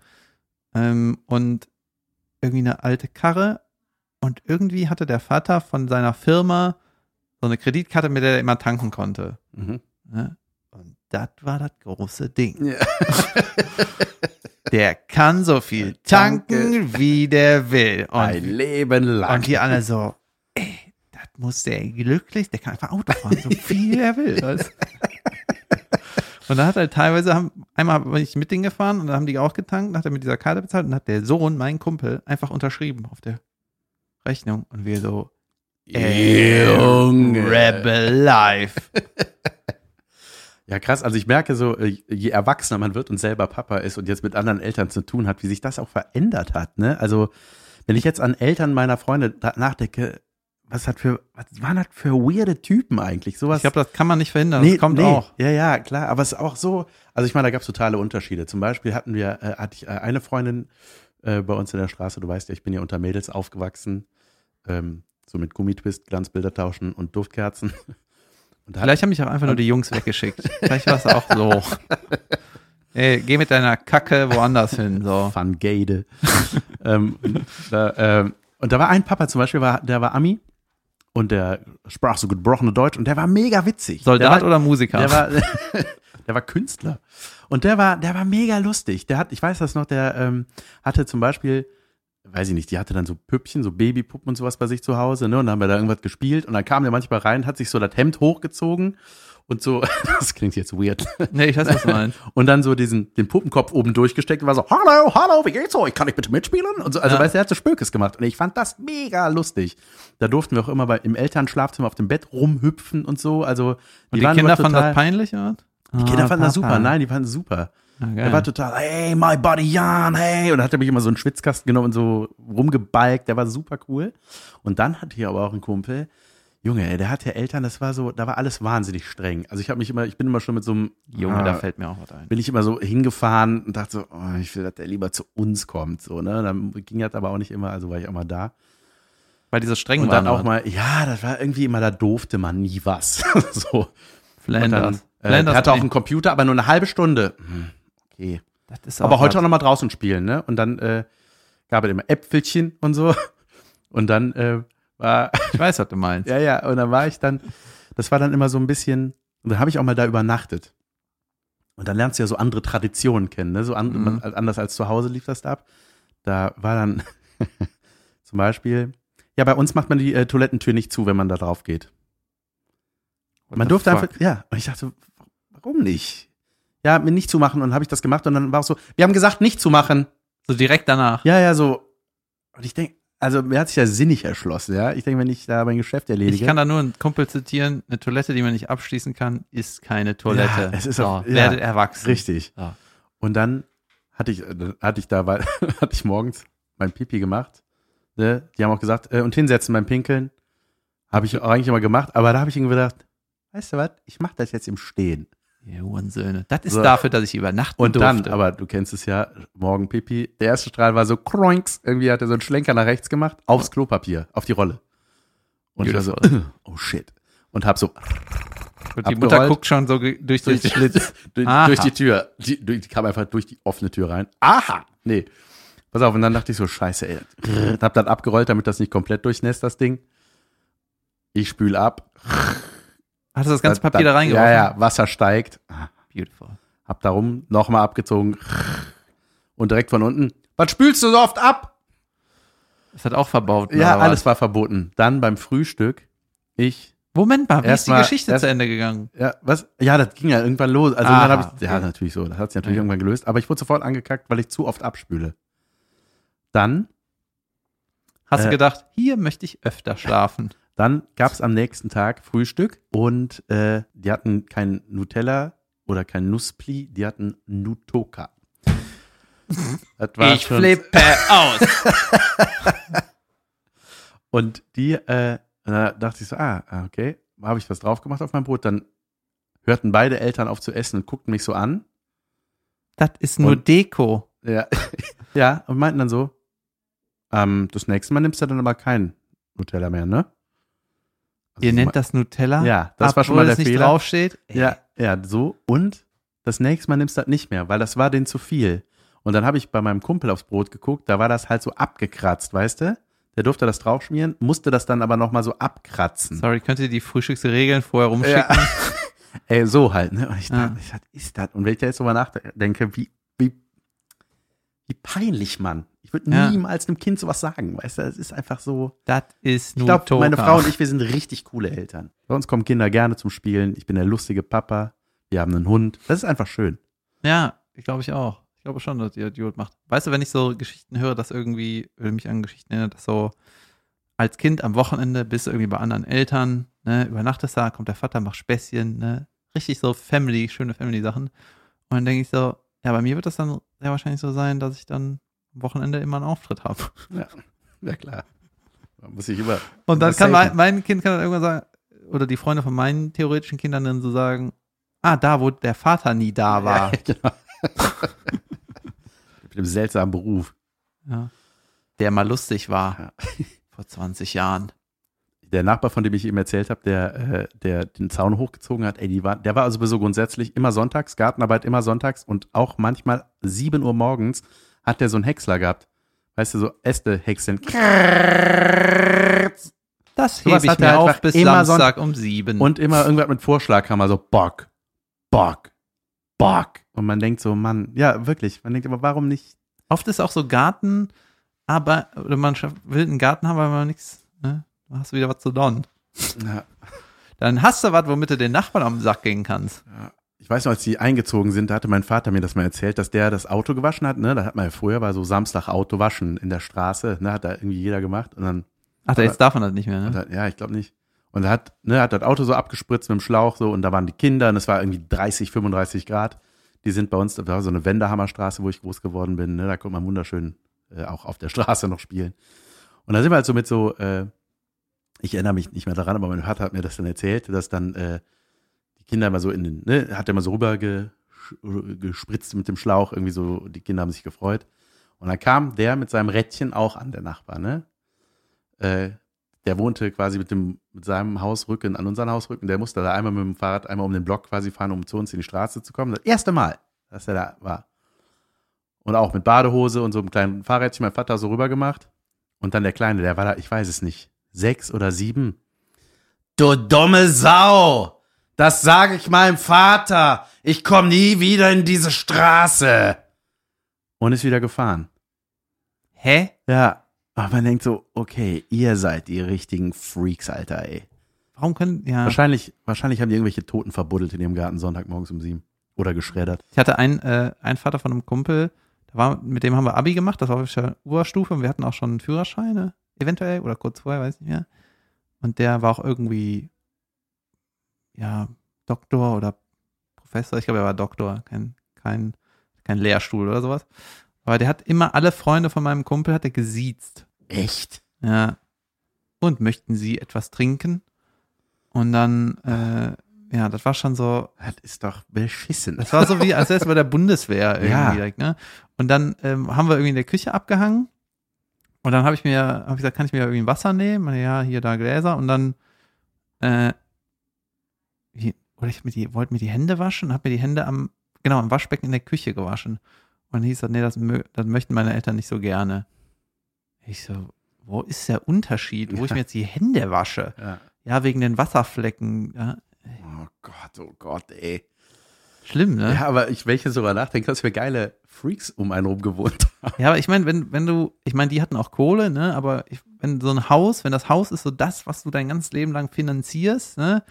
ähm, und irgendwie eine alte Karre. Und irgendwie hatte der Vater von seiner Firma so eine Kreditkarte, mit der er immer tanken konnte. Mhm. Ne? Und das war das große Ding. Ja. Der kann so viel tanken, wie der will. Ein Und, Leben lang. und die alle so, ey, das muss der glücklich, der kann einfach Auto fahren, so viel er will. Weißt? Und dann hat er teilweise, haben, einmal bin ich mit denen gefahren und dann haben die auch getankt, dann hat er mit dieser Karte bezahlt und hat der Sohn, mein Kumpel, einfach unterschrieben auf der Rechnung. Und wir so, Junge. Rebel Life. Ja, krass. Also ich merke so, äh, je erwachsener man wird und selber Papa ist und jetzt mit anderen Eltern zu tun hat, wie sich das auch verändert hat. Ne? Also wenn ich jetzt an Eltern meiner Freunde nachdenke, was hat für, was waren das für weirde Typen eigentlich? Sowas. Ich glaube, das kann man nicht verhindern. das kommt auch. Ja, ja, klar. Aber es ist auch so, also ich meine, da gab es totale Unterschiede. Zum Beispiel hatten wir, äh, hatte ich äh, eine Freundin äh, bei uns in der Straße, du weißt ja, ich bin ja unter Mädels aufgewachsen, ähm, so mit Gummitwist, Glanzbilder tauschen und Duftkerzen. Und Vielleicht haben mich auch einfach nur die Jungs weggeschickt. Vielleicht war es auch so. Ey, geh mit deiner Kacke woanders hin. So. Van Gade. ähm, und, da, ähm, und da war ein Papa zum Beispiel, war, der war Ami und der sprach so gebrochene Deutsch und der war mega witzig. Soldat war, oder Musiker? Der war, der war Künstler. Und der war, der war mega lustig. Der hat, ich weiß das noch, der ähm, hatte zum Beispiel, weiß ich nicht, die hatte dann so Püppchen, so Babypuppen und sowas bei sich zu Hause, ne? Und dann haben wir da irgendwas gespielt und dann kam der manchmal rein, hat sich so das Hemd hochgezogen und so, das klingt jetzt weird, nee, ich weiß, was du meinst. und dann so diesen, den Puppenkopf oben durchgesteckt und war so, hallo, hallo, wie geht's euch? Kann ich bitte mitspielen? Und so, also, Ja. weißt du, er hat so Spökes gemacht. Und ich fand das mega lustig. Da durften wir auch immer bei, im Elternschlafzimmer auf dem Bett rumhüpfen und so. Also, Und die, Kinder fanden das peinlich, oder? Die Kinder fanden das super. Nein, die fanden es super. Ah, Er war total, hey, my buddy Jan, hey. Und dann hat er mich immer so einen Schwitzkasten genommen und so rumgebalgt. Der war super cool. Und dann hatte ich aber auch einen Kumpel. Junge, der hatte Eltern, das war so, da war alles wahnsinnig streng. Also ich habe mich immer, ich bin immer schon mit so einem Junge, ah, da fällt mir auch was ein. bin ich immer so hingefahren und dachte so, oh, ich will, dass der lieber zu uns kommt. So, ne? Dann ging das aber auch nicht immer, also war ich auch mal da. Weil die so streng Und dann auch mal, ja, das war irgendwie immer, da durfte man nie was. so. Flanders. äh, Flanders der hatte auch einen Computer, aber nur eine halbe Stunde. Hm, Okay. Aber heute auch was. noch mal draußen spielen, ne? Und dann äh, gab es immer Äpfelchen und so. Und dann äh, war, Ich weiß, was du meinst. ja, ja, und dann war ich dann, das war dann immer so ein bisschen, und dann habe ich auch mal da übernachtet. Und dann lernst du ja so andere Traditionen kennen, ne? So an, Mhm. anders als zu Hause lief das da ab. Da war dann zum Beispiel, ja, bei uns macht man die äh, Toilettentür nicht zu, wenn man da drauf geht. What Man durfte fuck? einfach, ja, und ich dachte, warum nicht? Ja, mir nicht zu machen und habe ich das gemacht und dann war es so, wir haben gesagt, nicht zu machen. So direkt danach. Ja, ja, so. Und ich denke, also mir hat sich ja sinnig erschlossen, ja. Ich denke, wenn ich da mein Geschäft erledige. Ich kann da nur einen Kumpel zitieren, eine Toilette, die man nicht abschließen kann, ist keine Toilette. Ja, es ist so, auch- ja. werdet erwachsen. richtig. Ja. Und dann hatte ich, äh, hatte ich da, hatte ich morgens mein Pipi gemacht. Ne? Die haben auch gesagt, äh, und hinsetzen beim Pinkeln. Habe ich auch eigentlich immer gemacht, aber da habe ich irgendwie gedacht, weißt du was, ich mache das jetzt im Stehen. Ihr Hurensöhne. Das ist So. dafür, dass ich übernachten Und durfte. dann, aber du kennst es ja, morgen Pipi, der erste Strahl war so kroinks, irgendwie hat er so einen Schlenker nach rechts gemacht, aufs Klopapier, auf die Rolle. Und ich war so, oh shit. Und hab so Und die Mutter guckt schon so durch den durch, Schlitz. durch, durch die Tür. Die, durch, die kam einfach durch die offene Tür rein. Aha! Nee. Pass auf, und dann dachte ich so, scheiße, ey. Hab dann abgerollt, damit das nicht komplett durchnässt, das Ding. Ich spül ab. Hast du das ganze Papier da reingeworfen? Ja, ja, Wasser steigt. Beautiful. Hab da rum, nochmal abgezogen. Und direkt von unten, was spülst du so oft ab? Das hat auch verbaut. Ja, was? alles war verboten. Dann beim Frühstück, ich, Moment mal, wie ist die mal- Geschichte erst- zu Ende gegangen? ja, was? Ja, das ging ja irgendwann los. Also Aha, irgendwann habe ich, ja, okay. natürlich so. Das hat sich natürlich Ja. irgendwann gelöst. Aber ich wurde sofort angekackt, weil ich zu oft abspüle. Dann Hast du Äh. gedacht, hier möchte ich öfter schlafen? Dann gab es am nächsten Tag Frühstück und äh, die hatten kein Nutella oder kein Nusspli, die hatten Nutoka. Ich flippe aus. Und die, äh, da dachte ich so, ah, ah, okay, habe ich was drauf gemacht auf mein Brot. Dann hörten beide Eltern auf zu essen und guckten mich so an. Das ist nur Und- Deko. Ja, ja, und meinten dann so, ähm, das nächste Mal nimmst du dann aber kein Nutella mehr, ne? Also Ihr nennt das Nutella? Ja, das war schon mal der es nicht Fehler. draufsteht? Ja, ja, so. Und das nächste Mal nimmst du das nicht mehr, weil das war denen zu viel. Und dann habe ich bei meinem Kumpel aufs Brot geguckt, da war das halt so abgekratzt, weißt du? Der durfte das draufschmieren, musste das dann aber nochmal so abkratzen. Sorry, könnt ihr die Frühstücksregeln vorher rumschicken? Ja. Ey, so halt, ne? Und ich dachte, was ist das? Und wenn ich da jetzt drüber nachdenke, wie, wie, peinlich, Mann. Ich würde Ja. niemals einem Kind sowas sagen, weißt du? Das ist einfach so. Das ist Ich nur glaube, meine Frau und ich, wir sind richtig coole Eltern. Bei uns kommen Kinder gerne zum Spielen. Ich bin der lustige Papa. Wir haben einen Hund. Das ist einfach schön. Ja, ich glaube ich auch. Ich glaube schon, dass ihr Idiot macht. Weißt du, wenn ich so Geschichten höre, dass irgendwie, will mich an Geschichten erinnert, dass so als Kind am Wochenende bist du irgendwie bei anderen Eltern, ne, übernachtest da, kommt der Vater, macht Späßchen, ne, richtig so Family, schöne Family-Sachen. Und dann denke ich so, ja, bei mir wird das dann sehr wahrscheinlich so sein, dass ich dann am Wochenende immer einen Auftritt habe. Ja, ja klar. Da muss ich immer. Und dann kann mein, mein Kind kann dann irgendwann sagen, oder die Freunde von meinen theoretischen Kindern dann so sagen, ah, da, wo der Vater nie da war. Ja, genau. Mit einem seltsamen Beruf. Ja. Der mal lustig war Ja. vor 20 Jahren. Der Nachbar, von dem ich eben erzählt habe, der, äh, der den Zaun hochgezogen hat, ey, war, der war also sowieso grundsätzlich immer sonntags, Gartenarbeit immer sonntags und auch manchmal 7 Uhr morgens hat der so einen Häcksler gehabt. Weißt du, so Äste häckseln. Das hebe ich mir auf bis immer Samstag um sieben. Und immer irgendwas mit Vorschlaghammer, so Bock, Bock, Bock. Und man denkt so, Mann, ja, wirklich. Man denkt aber, warum nicht? oft ist auch so Garten, aber oder man will einen Garten haben, aber man nichts, ne? Hast du wieder was zu donnen. Ja, Dann hast du was, womit du den Nachbarn am Sack gehen kannst. Ich weiß noch, als die eingezogen sind, da hatte mein Vater mir das mal erzählt, dass der das Auto gewaschen hat. Ne? Da hat man ja früher war so Samstag Auto waschen in der Straße. Ne? Hat da irgendwie jeder gemacht. Und dann, Ach, da jetzt darf man das nicht mehr, ne? hat, ja, ich glaube nicht. Und er hat, ne, hat das Auto so abgespritzt mit dem Schlauch so und da waren die Kinder und es war irgendwie 30, 35 Grad. Die sind bei uns, da war so eine Wendehammerstraße, wo ich groß geworden bin. Ne? Da konnte man wunderschön äh, auch auf der Straße noch spielen. Und da sind wir halt so mit so, äh, ich erinnere mich nicht mehr daran, aber mein Vater hat mir das dann erzählt, dass dann äh, die Kinder immer so in den, ne, hat er mal so rüber ge, gespritzt mit dem Schlauch, irgendwie so, die Kinder haben sich gefreut. Und dann kam der mit seinem Rädchen auch an, der Nachbar, ne? Äh, der wohnte quasi mit dem, mit seinem Hausrücken an unseren Hausrücken. Der musste da einmal mit dem Fahrrad einmal um den Block quasi fahren, um zu uns in die Straße zu kommen. Das erste Mal, dass er da war. Und auch mit Badehose und so einem kleinen Fahrrädchen, mein Vater so rüber gemacht. Und dann der Kleine, der war da, ich weiß es nicht, sechs oder sieben. Du dumme Sau! Das sage ich meinem Vater! Ich komme nie wieder in diese Straße! Und ist wieder gefahren. Hä? Ja, aber man denkt so, okay, ihr seid die richtigen Freaks, Alter, ey. Warum können, ja. Wahrscheinlich, wahrscheinlich haben die irgendwelche Toten verbuddelt in ihrem Garten Sonntagmorgens um sieben. Oder geschreddert. Ich hatte einen, äh, einen Vater von einem Kumpel, da war, mit dem haben wir Abi gemacht, das war auf der Oberstufe und wir hatten auch schon Führerscheine, eventuell, oder kurz vorher, weiß nicht mehr. Und der war auch irgendwie, ja, Doktor oder Professor, ich glaube, er war Doktor, kein, kein, kein Lehrstuhl oder sowas. Aber der hat immer alle Freunde von meinem Kumpel, hat er gesiezt. Echt? Ja. Und möchten sie etwas trinken? Und dann, äh, ja, das war schon so, Das ist doch beschissen. das war so wie, als wäre es bei der Bundeswehr irgendwie Ja. direkt, ne? Und dann ähm, haben wir irgendwie in der Küche abgehangen. Und dann habe ich mir, habe ich gesagt, kann ich mir irgendwie ein Wasser nehmen? Ja, hier, da Gläser. Und dann, äh, wie, oder ich mir die, wollte mir die Hände waschen, habe mir die Hände am, genau, im Waschbecken in der Küche gewaschen. Und dann hieß das, nee, das, das möchten meine Eltern nicht so gerne. Ich so, wo ist der Unterschied, wo ich Ja. mir jetzt die Hände wasche? Ja. Ja, wegen den Wasserflecken. Ja, Oh Gott, oh Gott, ey. Schlimm, ne? Ja, aber ich, wenn ich jetzt sogar nachdenke, was für geile Freaks um einen rum gewohnt haben. Ja, aber ich meine, wenn, wenn du, ich meine, die hatten auch Kohle, ne, aber ich, wenn so ein Haus, wenn das Haus ist so das, was du dein ganzes Leben lang finanzierst, ne,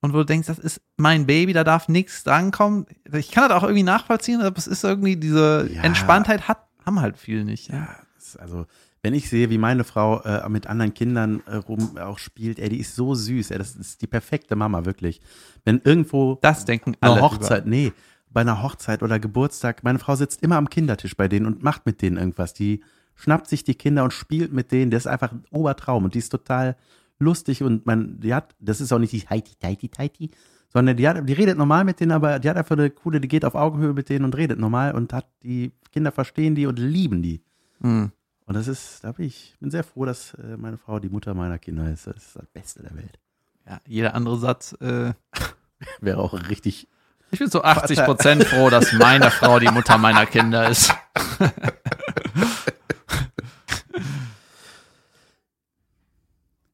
und wo du denkst, das ist mein Baby, da darf nichts drankommen. Ich kann das auch irgendwie nachvollziehen, aber es ist irgendwie diese Ja. Entspanntheit hat, haben halt viele nicht. Ja. Ja, ist also, wenn ich sehe, wie meine Frau äh, mit anderen Kindern äh, rum auch spielt, ey, die ist so süß, ey, das ist die perfekte Mama, wirklich. Wenn irgendwo Das denken alle. Hochzeit, nee, bei einer Hochzeit oder Geburtstag, meine Frau sitzt immer am Kindertisch bei denen und macht mit denen irgendwas. Die schnappt sich die Kinder und spielt mit denen. Das ist einfach ein Obertraum und die ist total lustig und man, die hat, das ist auch nicht die Heiti, Heiti, Heiti, sondern die hat, die redet normal mit denen, aber die hat einfach eine coole, die geht auf Augenhöhe mit denen und redet normal und hat, die Kinder verstehen die und lieben die. über. Und das ist, da bin ich, bin sehr froh, dass äh, meine Frau die Mutter meiner Kinder ist. Das ist das Beste der Welt. Ja, jeder andere Satz, äh, Wäre auch richtig. ich bin so 80 Prozent froh, dass meine Frau die Mutter meiner Kinder ist.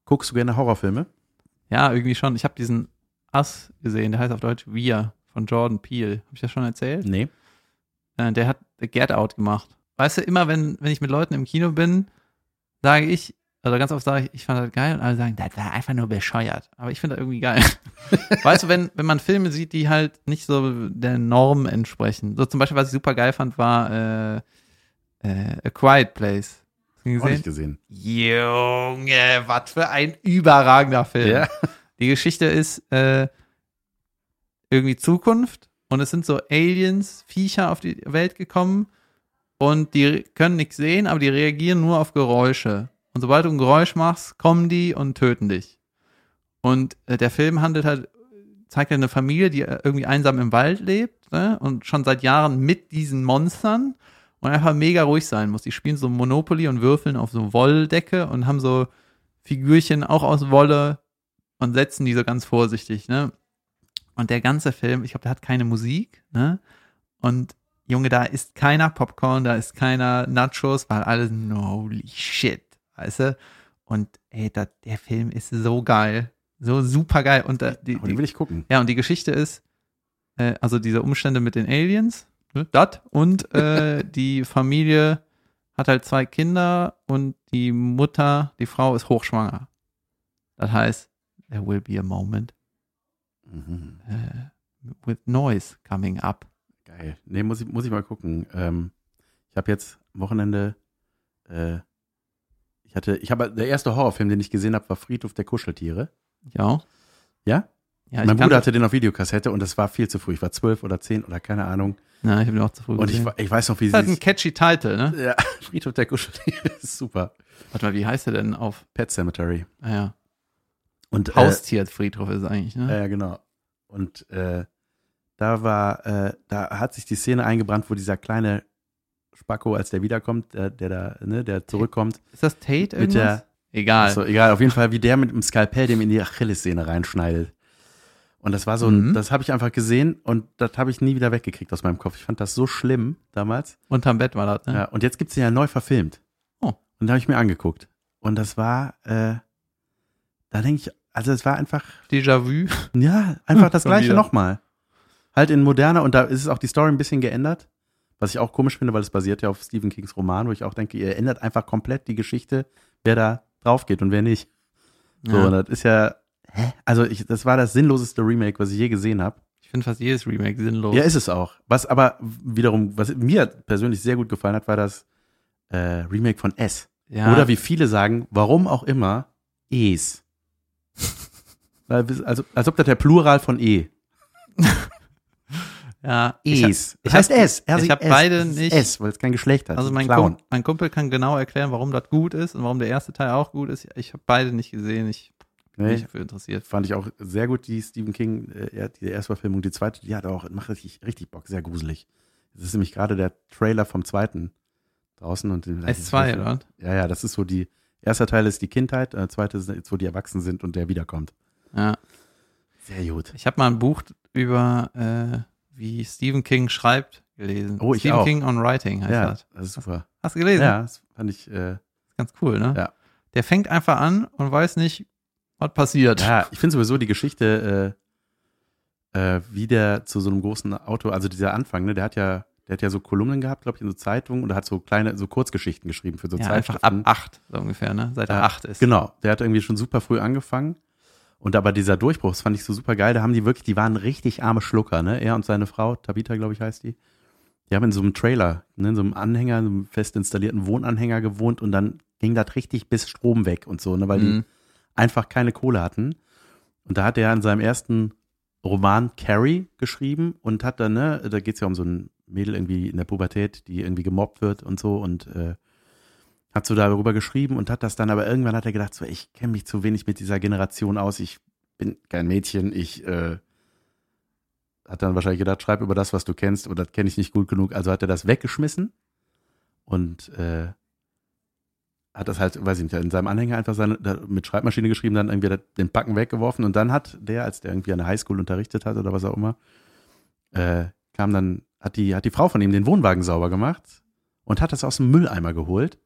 Guckst du gerne Horrorfilme? Ja, irgendwie schon. Ich habe diesen Ass gesehen, der heißt auf Deutsch Wir von Jordan Peele. Habe ich das schon erzählt? Nee. Der hat The Get Out gemacht. Weißt du, immer wenn, wenn ich mit Leuten im Kino bin, sage ich, also ganz oft sage ich, ich fand das geil und alle sagen, das war einfach nur bescheuert. Aber ich finde das irgendwie geil. weißt du, wenn, wenn man Filme sieht, die halt nicht so der Norm entsprechen. So zum Beispiel, was ich super geil fand, war äh, äh, A Quiet Place. Den Auch nicht gesehen? gesehen. Junge, was für ein überragender Film. Ja. Die Geschichte ist äh, irgendwie Zukunft und es sind so Aliens, Viecher auf die Welt gekommen und die können nichts sehen, aber die reagieren nur auf Geräusche. Und sobald du ein Geräusch machst, kommen die und töten dich. Und äh, der Film handelt halt, zeigt halt eine Familie, die äh, irgendwie einsam im Wald lebt ne? und schon seit Jahren mit diesen Monstern und einfach mega ruhig sein muss. Die spielen so Monopoly und würfeln auf so Wolldecke und haben so Figürchen auch aus Wolle und setzen die so ganz vorsichtig, ne? Und der ganze Film, ich glaube, der hat keine Musik, ne? Und Junge, da ist keiner Popcorn, da ist keiner Nachos, weil alles, holy shit, weißt du? Und ey, da, der Film ist so geil, so super geil. Und da, die, Aber den die, will ich gucken. ja, und die Geschichte ist, äh, also diese Umstände mit den Aliens, ne, dat, und äh, die Familie hat halt zwei Kinder und die Mutter, die Frau ist hochschwanger. Das heißt, there will be a moment Mhm. äh, with noise coming up. Geil. Nee, muss ich, muss ich mal gucken. Ähm, ich habe jetzt am Wochenende, äh, ich hatte, ich habe, der erste Horrorfilm, den ich gesehen habe, war Friedhof der Kuscheltiere. Ja. Ja? Ja, mein Bruder hatte den auf Videokassette und das war viel zu früh. Ich war zwölf oder zehn oder keine Ahnung. Na, ich habe ihn auch zu früh Und ich, gesehen. ich weiß noch, wie ist halt sie ein catchy Titel, ne? Ja, Friedhof der Kuscheltiere ist super. Warte mal, wie heißt der denn auf? Pet Cemetery. Ah, ja. Und, äh, Haustierfriedhof ist es eigentlich, Ja, ne? ja, genau. Und äh, da war, äh, da hat sich die Szene eingebrannt, wo dieser kleine Spacko, als der wiederkommt, der, der da, ne, der zurückkommt, Ist das Tate mit irgendwas? der, Egal. so, egal, auf jeden Fall, wie der mit dem Skalpell dem in die Achillessehne reinschneidet. Und das war so ein, Mhm. das habe ich einfach gesehen und das habe ich nie wieder weggekriegt aus meinem Kopf. Ich fand das so schlimm damals. Unterm Bett war das, ne? Ja, und jetzt gibt's den ja neu verfilmt. Oh. Und da habe ich mir angeguckt. Und das war, äh, da denke ich, also es war einfach, Déjà-vu. ja, einfach das gleiche nochmal. Halt in moderner und da ist es auch die Story ein bisschen geändert. Was ich auch komisch finde, weil es basiert ja auf Stephen Kings Roman, wo ich auch denke, ihr ändert einfach komplett die Geschichte, wer da drauf geht und wer nicht. So, und Ja. das ist ja, hä? Also ich, das war das sinnloseste Remake, was ich je gesehen habe. Ich finde fast jedes Remake sinnlos. Ja, ist es auch. Was aber wiederum, was mir persönlich sehr gut gefallen hat, war das äh, Remake von S. Ja. Oder wie viele sagen, warum auch immer, Es. Weil, also, als ob das der Plural von E. ja, Es. ich heißt hab- S. R ich hab S. beide Es nicht- S, weil es kein Geschlecht hat. Also mein, Clown. Kum mein Kumpel kann genau erklären, warum das gut ist und warum der erste Teil auch gut ist. Ich habe beide nicht gesehen. Ich bin Nee, nicht dafür interessiert. fand ich auch sehr gut, die Stephen King, äh, die Erstverfilmung. Die zweite, die hat auch, macht richtig, richtig Bock, sehr gruselig. Das ist nämlich gerade der Trailer vom zweiten draußen. und den- S2, oder? Ja, ja, das ist so die, erster Teil ist die Kindheit, der zweite ist jetzt, wo die erwachsen sind und der wiederkommt. Ja. Sehr gut. Ich habe mal ein Buch über, äh, wie Stephen King schreibt, gelesen. Oh, ich Stephen auch. King on Writing heißt Ja, das. das ist super. Hast du gelesen? Ja, das fand ich, äh, Ganz cool, ne? Ja. Der fängt einfach an und weiß nicht, was passiert. ja, ich finde sowieso die Geschichte, äh, äh, wie der zu so einem großen Auto, also dieser Anfang, ne, der hat ja, der hat ja so Kolumnen gehabt, glaube ich, in so Zeitungen oder hat so kleine, so Kurzgeschichten geschrieben für so Ja, einfach ab Zeitschriften. acht, so ungefähr, ne? Seit er acht ist. Genau, der hat irgendwie schon super früh angefangen. Und aber dieser Durchbruch, das fand ich so super geil. Da haben die wirklich, die waren richtig arme Schlucker, ne? Er und seine Frau, Tabitha, glaube ich, heißt die. Die haben in so einem Trailer, ne, in so einem Anhänger, so einem fest installierten Wohnanhänger gewohnt und dann ging das richtig bis Strom weg und so, ne? Weil die Mhm. einfach keine Kohle hatten. Und da hat er in seinem ersten Roman Carrie geschrieben und hat dann, ne, da geht's ja um so ein Mädel irgendwie in der Pubertät, die irgendwie gemobbt wird und so und äh, hat so darüber geschrieben und hat das dann, aber irgendwann hat er gedacht, so, ich kenne mich zu wenig mit dieser Generation aus, ich bin kein Mädchen, ich äh, hat dann wahrscheinlich gedacht, schreib über das, was du kennst, aber das kenne ich nicht gut genug. Also hat er das weggeschmissen und äh, hat das halt, weiß ich nicht, in seinem Anhänger einfach seine, mit Schreibmaschine geschrieben, dann irgendwie den Packen weggeworfen und dann hat der, als der irgendwie an der Highschool unterrichtet hat oder was auch immer, äh, kam dann, hat die, hat die Frau von ihm den Wohnwagen sauber gemacht und hat das aus dem Mülleimer geholt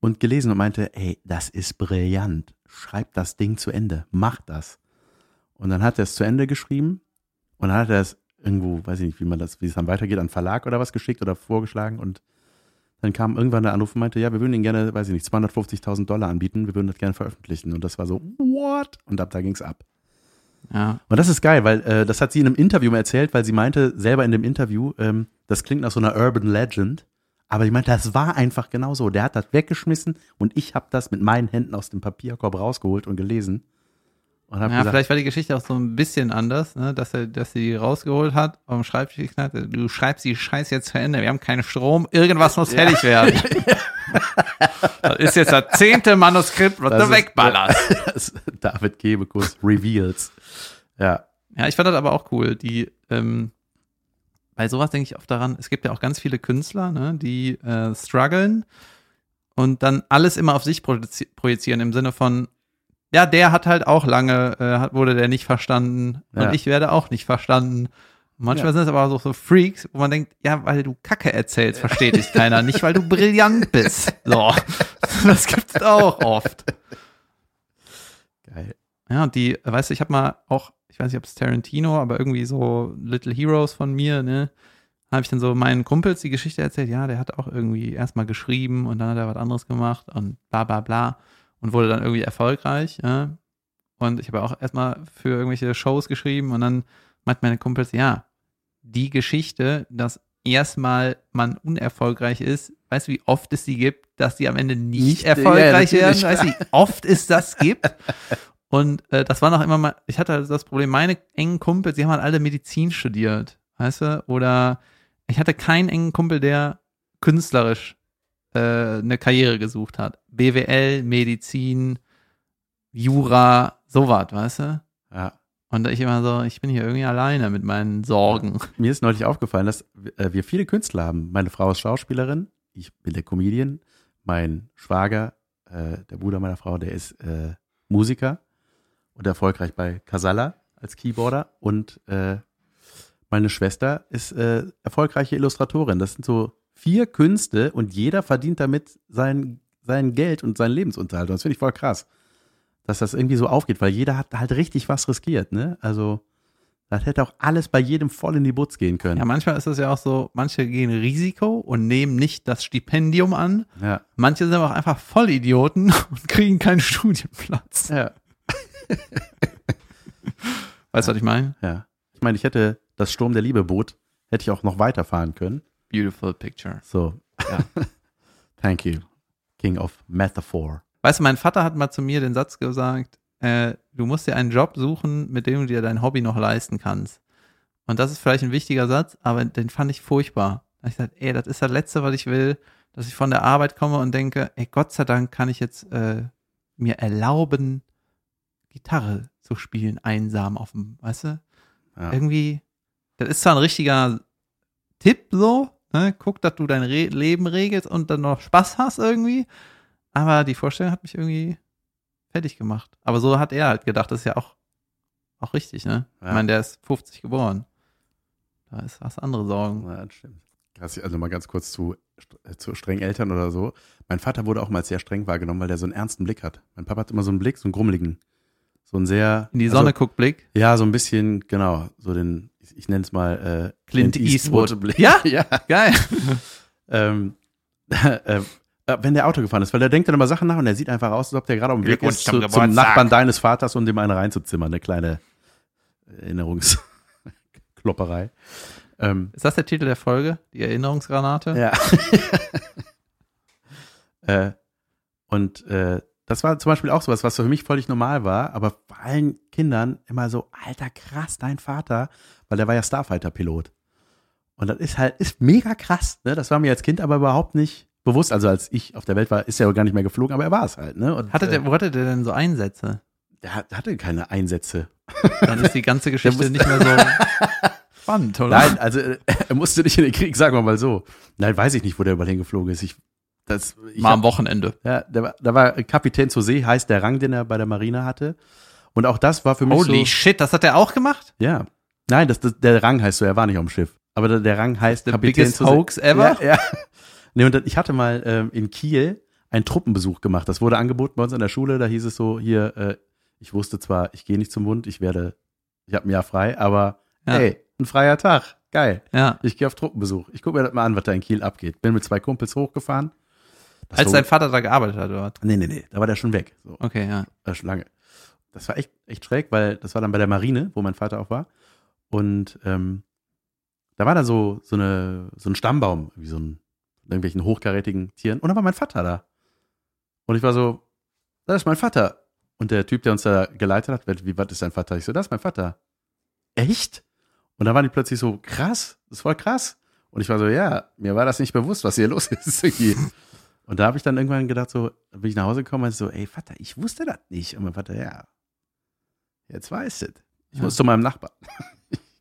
und gelesen und meinte, ey, das ist brillant. Schreib das Ding zu Ende. Mach das. Und dann hat er es zu Ende geschrieben und dann hat er es irgendwo, weiß ich nicht, wie man das, wie es dann weitergeht, an Verlag oder was geschickt oder vorgeschlagen und dann kam irgendwann der Anruf und meinte, ja, wir würden Ihnen gerne, weiß ich nicht, 250.000 Dollar anbieten, wir würden das gerne veröffentlichen. Und das war so, what? Und ab da ging's ab. Ja. Und das ist geil, weil äh, das hat sie in einem Interview mal erzählt, weil sie meinte selber in dem Interview, ähm, das klingt nach so einer Urban Legend, Aber ich meine, das war einfach genau so. Der hat das weggeschmissen und ich habe das mit meinen Händen aus dem Papierkorb rausgeholt und gelesen. Und Ja, gesagt, vielleicht war die Geschichte auch so ein bisschen anders, ne? dass er, dass sie die rausgeholt hat, dem Schreibtisch geknallt, du schreibst die Scheiße jetzt zu Ende, wir haben keinen Strom, irgendwas muss fertig werden. das ist jetzt das zehnte Manuskript, was Das du wegballerst. David Kebekus Reveals. Ja, Ja, ich fand das aber auch cool. Die, ähm, bei sowas denke ich oft daran, es gibt ja auch ganz viele Künstler, ne, die äh, strugglen und dann alles immer auf sich projizi- projizieren im Sinne von, ja, der hat halt auch lange, äh, wurde der nicht verstanden Ja. und ich werde auch nicht verstanden. Manchmal Ja. sind es aber so, so Freaks, wo man denkt, ja, weil du Kacke erzählst, versteht dich keiner, nicht weil du brillant bist. So, das gibt's auch oft. geil. Ja, und die, weißt du, ich habe mal auch, ich weiß nicht, ob es Tarantino, aber irgendwie so Little Heroes von mir, ne, habe ich dann so meinen Kumpels die Geschichte erzählt, ja, der hat auch irgendwie erstmal geschrieben und dann hat er was anderes gemacht und bla bla bla und wurde dann irgendwie erfolgreich, ja. Und ich habe auch erstmal für irgendwelche Shows geschrieben und dann meint meine Kumpels, ja, die Geschichte, dass erstmal man unerfolgreich ist, weißt du, wie oft es die gibt, dass die am Ende nicht, Nicht, ja, erfolgreich werden, natürlich. weißt du, wie oft es das gibt? Und äh, das war noch immer mal, ich hatte das Problem, meine engen Kumpels, die haben halt alle Medizin studiert, weißt du? Oder ich hatte keinen engen Kumpel, der künstlerisch äh, eine Karriere gesucht hat. BWL, Medizin, Jura, sowas, weißt du? Ja. Und ich immer so, ich bin hier irgendwie alleine mit meinen Sorgen. Mir ist neulich aufgefallen, dass äh, wir viele Künstler haben. Meine Frau ist Schauspielerin, ich bin der Comedian, mein Schwager, äh, der Bruder meiner Frau, der ist äh, Musiker und erfolgreich bei Casalla als Keyboarder und äh, meine Schwester ist äh, erfolgreiche Illustratorin. Das sind so vier Künste und jeder verdient damit sein, sein Geld und seinen Lebensunterhalt. Und das finde ich voll krass, dass das irgendwie so aufgeht, weil jeder hat halt richtig was riskiert, ne? Also das hätte auch alles bei jedem voll in die Butz gehen können. Ja, manchmal ist es ja auch so, manche gehen Risiko und nehmen nicht das Stipendium an. Ja. Manche sind aber auch einfach Vollidioten und kriegen keinen Studienplatz. Ja. Weißt du, was ich meine? ja. Ich meine, ich hätte das Sturm der Liebe Boot, hätte ich auch noch weiterfahren können. Beautiful picture. So. Ja. Thank you. King of Metaphor. Weißt du, mein Vater hat mal zu mir den Satz gesagt, äh, du musst dir einen Job suchen, mit dem du dir dein Hobby noch leisten kannst. Und das ist vielleicht ein wichtiger Satz, aber den fand ich furchtbar. Da ich gesagt, ey, das ist das Letzte, was ich will, dass ich von der Arbeit komme und denke, ey, Gott sei Dank kann ich jetzt äh, mir erlauben, Gitarre zu spielen, einsam auf dem, weißt du? Ja. Irgendwie, das ist zwar ein richtiger Tipp so, ne? guck, dass du dein Re Leben regelst und dann noch Spaß hast irgendwie, aber die Vorstellung hat mich irgendwie fertig gemacht. Aber so hat er halt gedacht, das ist ja auch, auch richtig, ne? Ja. Ich meine, der ist 50 geboren. Da ist was andere Sorgen. Ja, das stimmt. Also mal ganz kurz zu, zu strengen Eltern oder so. Mein Vater wurde auch mal sehr streng wahrgenommen, weil der so einen ernsten Blick hat. Mein Papa hat immer so einen Blick, so einen grummeligen. So einen sehr. In die Sonne Also, guckt Blick. ja, so ein bisschen, genau. So den, ich, ich nenne es mal äh, Clint Eastwood. Blick. Ja? ja. Geil. ähm, äh, äh, wenn der Auto gefahren ist, weil der denkt dann immer Sachen nach und der sieht einfach aus, als ob der gerade auf dem Weg ist zum zu, zum. Nachbarn deines Vaters, um dem eine reinzuzimmern, eine kleine Erinnerungsklopperei. Ähm, Ist das der Titel der Folge? Die Erinnerungsgranate? ja. äh, und äh, das war zum Beispiel auch sowas, was für mich völlig normal war, aber bei allen Kindern immer so, alter krass, dein Vater, weil der war ja Starfighter-Pilot. Und das ist halt, ist mega krass, ne? Das war mir als Kind aber überhaupt nicht bewusst. Also als ich auf der Welt war, ist er gar nicht mehr geflogen, aber er war es halt, ne? Und, Hatte der, äh, wo hatte der denn so Einsätze? der hat- hatte keine Einsätze. Dann ist die ganze Geschichte nicht mehr so spannend, oder? Nein, also äh, er musste nicht in den Krieg, sagen wir mal so. Nein, weiß ich nicht, wo der überall hingeflogen ist. Ich, das, ich Mal hab- am Wochenende. Ja, da war, da war Kapitän zur See, heißt der Rang, den er bei der Marine hatte. Und auch das war für mich Holy so. shit, das hat er auch gemacht? Ja. Nein, das, das, der Rang heißt so, er war nicht auf dem Schiff. Aber der, der Rang heißt Kapitän biggest zur See. hoax ever? Ja, ja. Nee, und ich hatte mal ähm, in Kiel einen Truppenbesuch gemacht. Das wurde angeboten bei uns in der Schule. Da hieß es so, hier, äh, ich wusste zwar, ich gehe nicht zum Bund, ich werde, ich habe ein Jahr frei, aber Ja. hey, ein freier Tag. Geil. Ja. Ich gehe auf Truppenbesuch. Ich gucke mir das mal an, was da in Kiel abgeht. Bin mit zwei Kumpels hochgefahren. Das Als war- dein Vater da gearbeitet hat, oder? Nee, nee, nee, da war der schon weg. So. Okay, ja. äh, schon lange. Das war echt, echt schräg, weil das war dann bei der Marine, wo mein Vater auch war. Und ähm, da war da so, so, eine, so ein Stammbaum, wie so ein irgendwelchen hochkarätigen Tieren. Und dann war mein Vater da. Und ich war so, das ist mein Vater. Und der Typ, der uns da geleitet hat, wie, was ist dein Vater? Ich so, das ist mein Vater. Echt? Und dann waren die plötzlich so, krass, das ist voll krass. Und ich war so, ja, mir war das nicht bewusst, was hier los ist. und da habe ich dann irgendwann gedacht, so, bin ich nach Hause gekommen und so, ey, Vater, ich wusste das nicht. Und mein Vater, ja, jetzt weißt du. Ich Ja. muss zu meinem Nachbarn.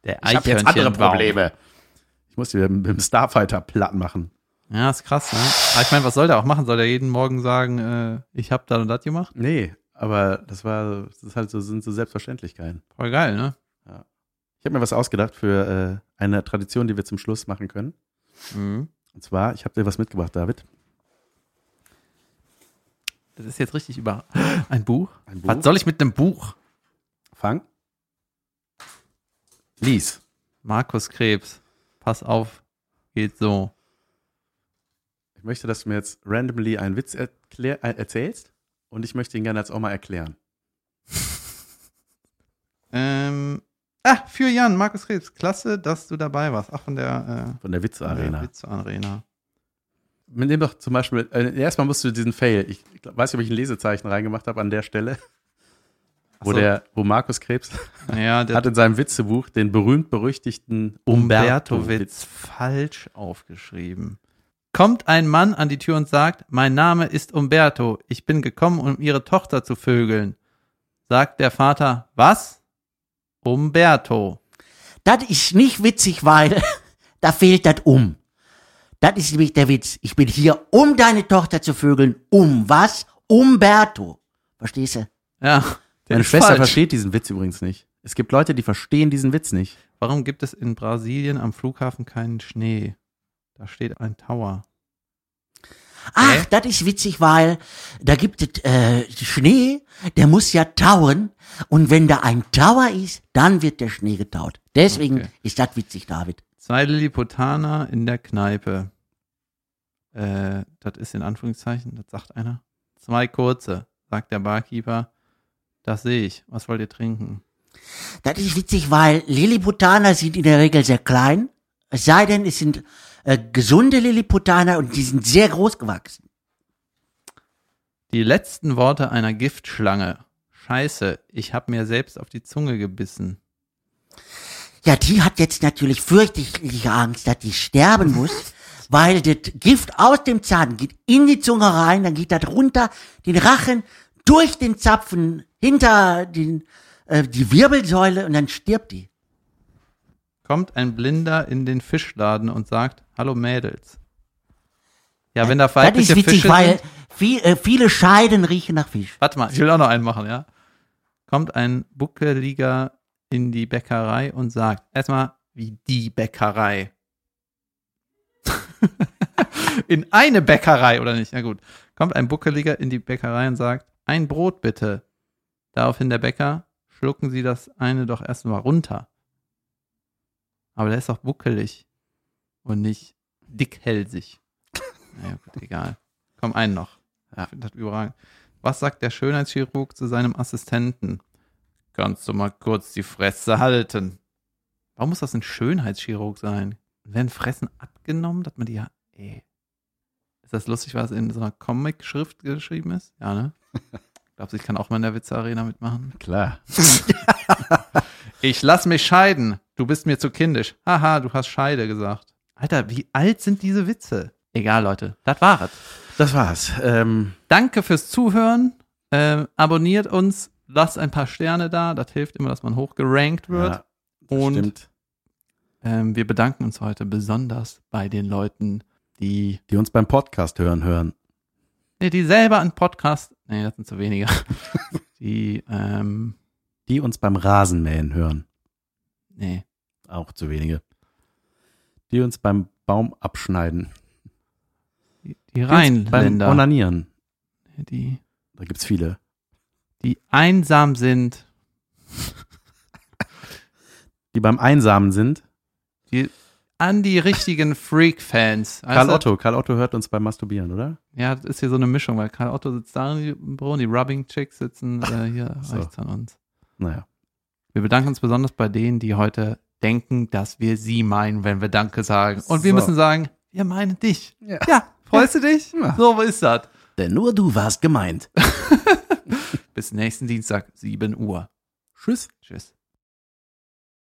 Der Ich habe jetzt andere Probleme. Ich muss die mit dem Starfighter platt machen. Ja, ist krass, ne? Aber ich meine, was soll der auch machen? Soll der jeden Morgen sagen, äh, ich habe da und das gemacht? Nee, aber das war, das ist halt so, sind so Selbstverständlichkeiten. Voll geil, ne? Ich habe mir was ausgedacht für äh, eine Tradition, die wir zum Schluss machen können. Mhm. Und zwar, ich habe dir was mitgebracht, David. Das ist jetzt richtig über ein Buch. Ein Buch. Was soll ich mit einem Buch? Fang. Lies. Markus Krebs. Pass auf, geht so. Ich möchte, dass du mir jetzt randomly einen Witz erklär, äh, erzählst und ich möchte ihn gerne jetzt auch mal erklären. Ähm, ah, für Jan, Markus Krebs. Klasse, dass du dabei warst. Ach, von der, Von der äh, Witze-Arena. Witze-Arena. Nimm doch zum Beispiel, äh, erstmal musst du diesen Fail, ich glaub, weiß nicht, ob ich ein Lesezeichen reingemacht habe an der Stelle, wo, so. der, wo Markus Krebs Ja, der hat in seinem Witzebuch den berühmt-berüchtigten Umberto-Witz falsch aufgeschrieben. Kommt ein Mann an die Tür und sagt, mein Name ist Umberto, ich bin gekommen, um ihre Tochter zu vögeln. Sagt der Vater, was? Umberto. Das ist nicht witzig, weil da fehlt das um. Das ist nämlich der Witz. Ich bin hier, um deine Tochter zu vögeln. Um was? Umberto. Verstehst du? Ja. Meine ist Schwester falsch. versteht diesen Witz übrigens nicht. Es gibt Leute, die verstehen diesen Witz nicht. Warum gibt es in Brasilien am Flughafen keinen Schnee? Da steht ein Tower. Ach, Hä? das ist witzig, weil da gibt es äh, Schnee, der muss ja tauen. Und wenn da ein Tower ist, dann wird der Schnee getaut. Deswegen Okay. ist das witzig, David. Zwei Lilliputaner in der Kneipe. Äh, das ist in Anführungszeichen, das sagt einer. Zwei kurze, sagt der Barkeeper. Das sehe ich. Was wollt ihr trinken? Das ist witzig, weil Lilliputaner sind in der Regel sehr klein. Es sei denn, es sind äh, gesunde Lilliputaner und die sind sehr groß gewachsen. Die letzten Worte einer Giftschlange. Scheiße, ich hab mir selbst auf die Zunge gebissen. Ja, die hat jetzt natürlich fürchterliche Angst, dass die sterben muss, weil das Gift aus dem Zahn geht in die Zunge rein, dann geht das runter, den Rachen, durch den Zapfen, hinter den, äh, die Wirbelsäule und dann stirbt die. Kommt ein Blinder in den Fischladen und sagt, hallo Mädels. Ja, wenn da weibliche das ist witzig, Fische weil viel, äh, viele Scheiden riechen nach Fisch. Warte mal, ich will auch noch einen machen, ja. Kommt ein Buckeliger in die Bäckerei und sagt, erstmal, wie die Bäckerei. in eine Bäckerei, oder nicht? Na gut. Kommt ein Buckeliger in die Bäckerei und sagt, ein Brot bitte. Daraufhin der Bäcker, schlucken Sie das eine doch erstmal runter. Aber der ist doch buckelig und nicht dickhälsig. Naja, gut, egal. Komm, einen noch. Ja, das überragend. Was sagt der Schönheitschirurg zu seinem Assistenten? Kannst du mal kurz die Fresse halten? Warum muss das ein Schönheitschirurg sein? Werden Fressen abgenommen, dass man die ja. Ey. Ist das lustig, was in so einer Comic-Schrift geschrieben ist? Ja, ne? Glaubst du, ich kann auch mal in der Witze-Arena mitmachen? Klar. Ich lass mich scheiden. Du bist mir zu kindisch. Haha, du hast Scheide gesagt. Alter, wie alt sind diese Witze? Egal, Leute. Das war es. Das war's. Ähm, Danke fürs Zuhören. Ähm, abonniert uns. Lasst ein paar Sterne da. Das hilft immer, dass man hochgerankt wird. ja, Und stimmt. Ähm, wir bedanken uns heute besonders bei den Leuten, die, Die uns beim Podcast hören, hören. nee, die selber einen Podcast, nee, das sind zu wenige, die, ähm, Die uns beim Rasenmähen hören. nee, Auch zu wenige. Die uns beim Baum abschneiden. die, die Die uns beim Rheinländer, Onanieren. die, Da gibt's viele. die einsam sind, Die beim Einsamen sind. Die an die richtigen Freak-Fans. Karl du? Otto. Karl Otto hört uns beim Masturbieren, oder? Ja, das ist hier so eine Mischung, weil Karl Otto sitzt da im Büro und die Rubbing-Chicks sitzen äh, hier So. rechts an uns. Naja. Wir bedanken uns besonders bei denen, die heute denken, dass wir sie meinen, wenn wir Danke sagen. Und wir So. müssen sagen, wir meinen dich. Ja. Ja, freust du dich? Ja. So ist das. Denn nur du warst gemeint. Bis nächsten Dienstag, 7 Uhr. Tschüss. Tschüss.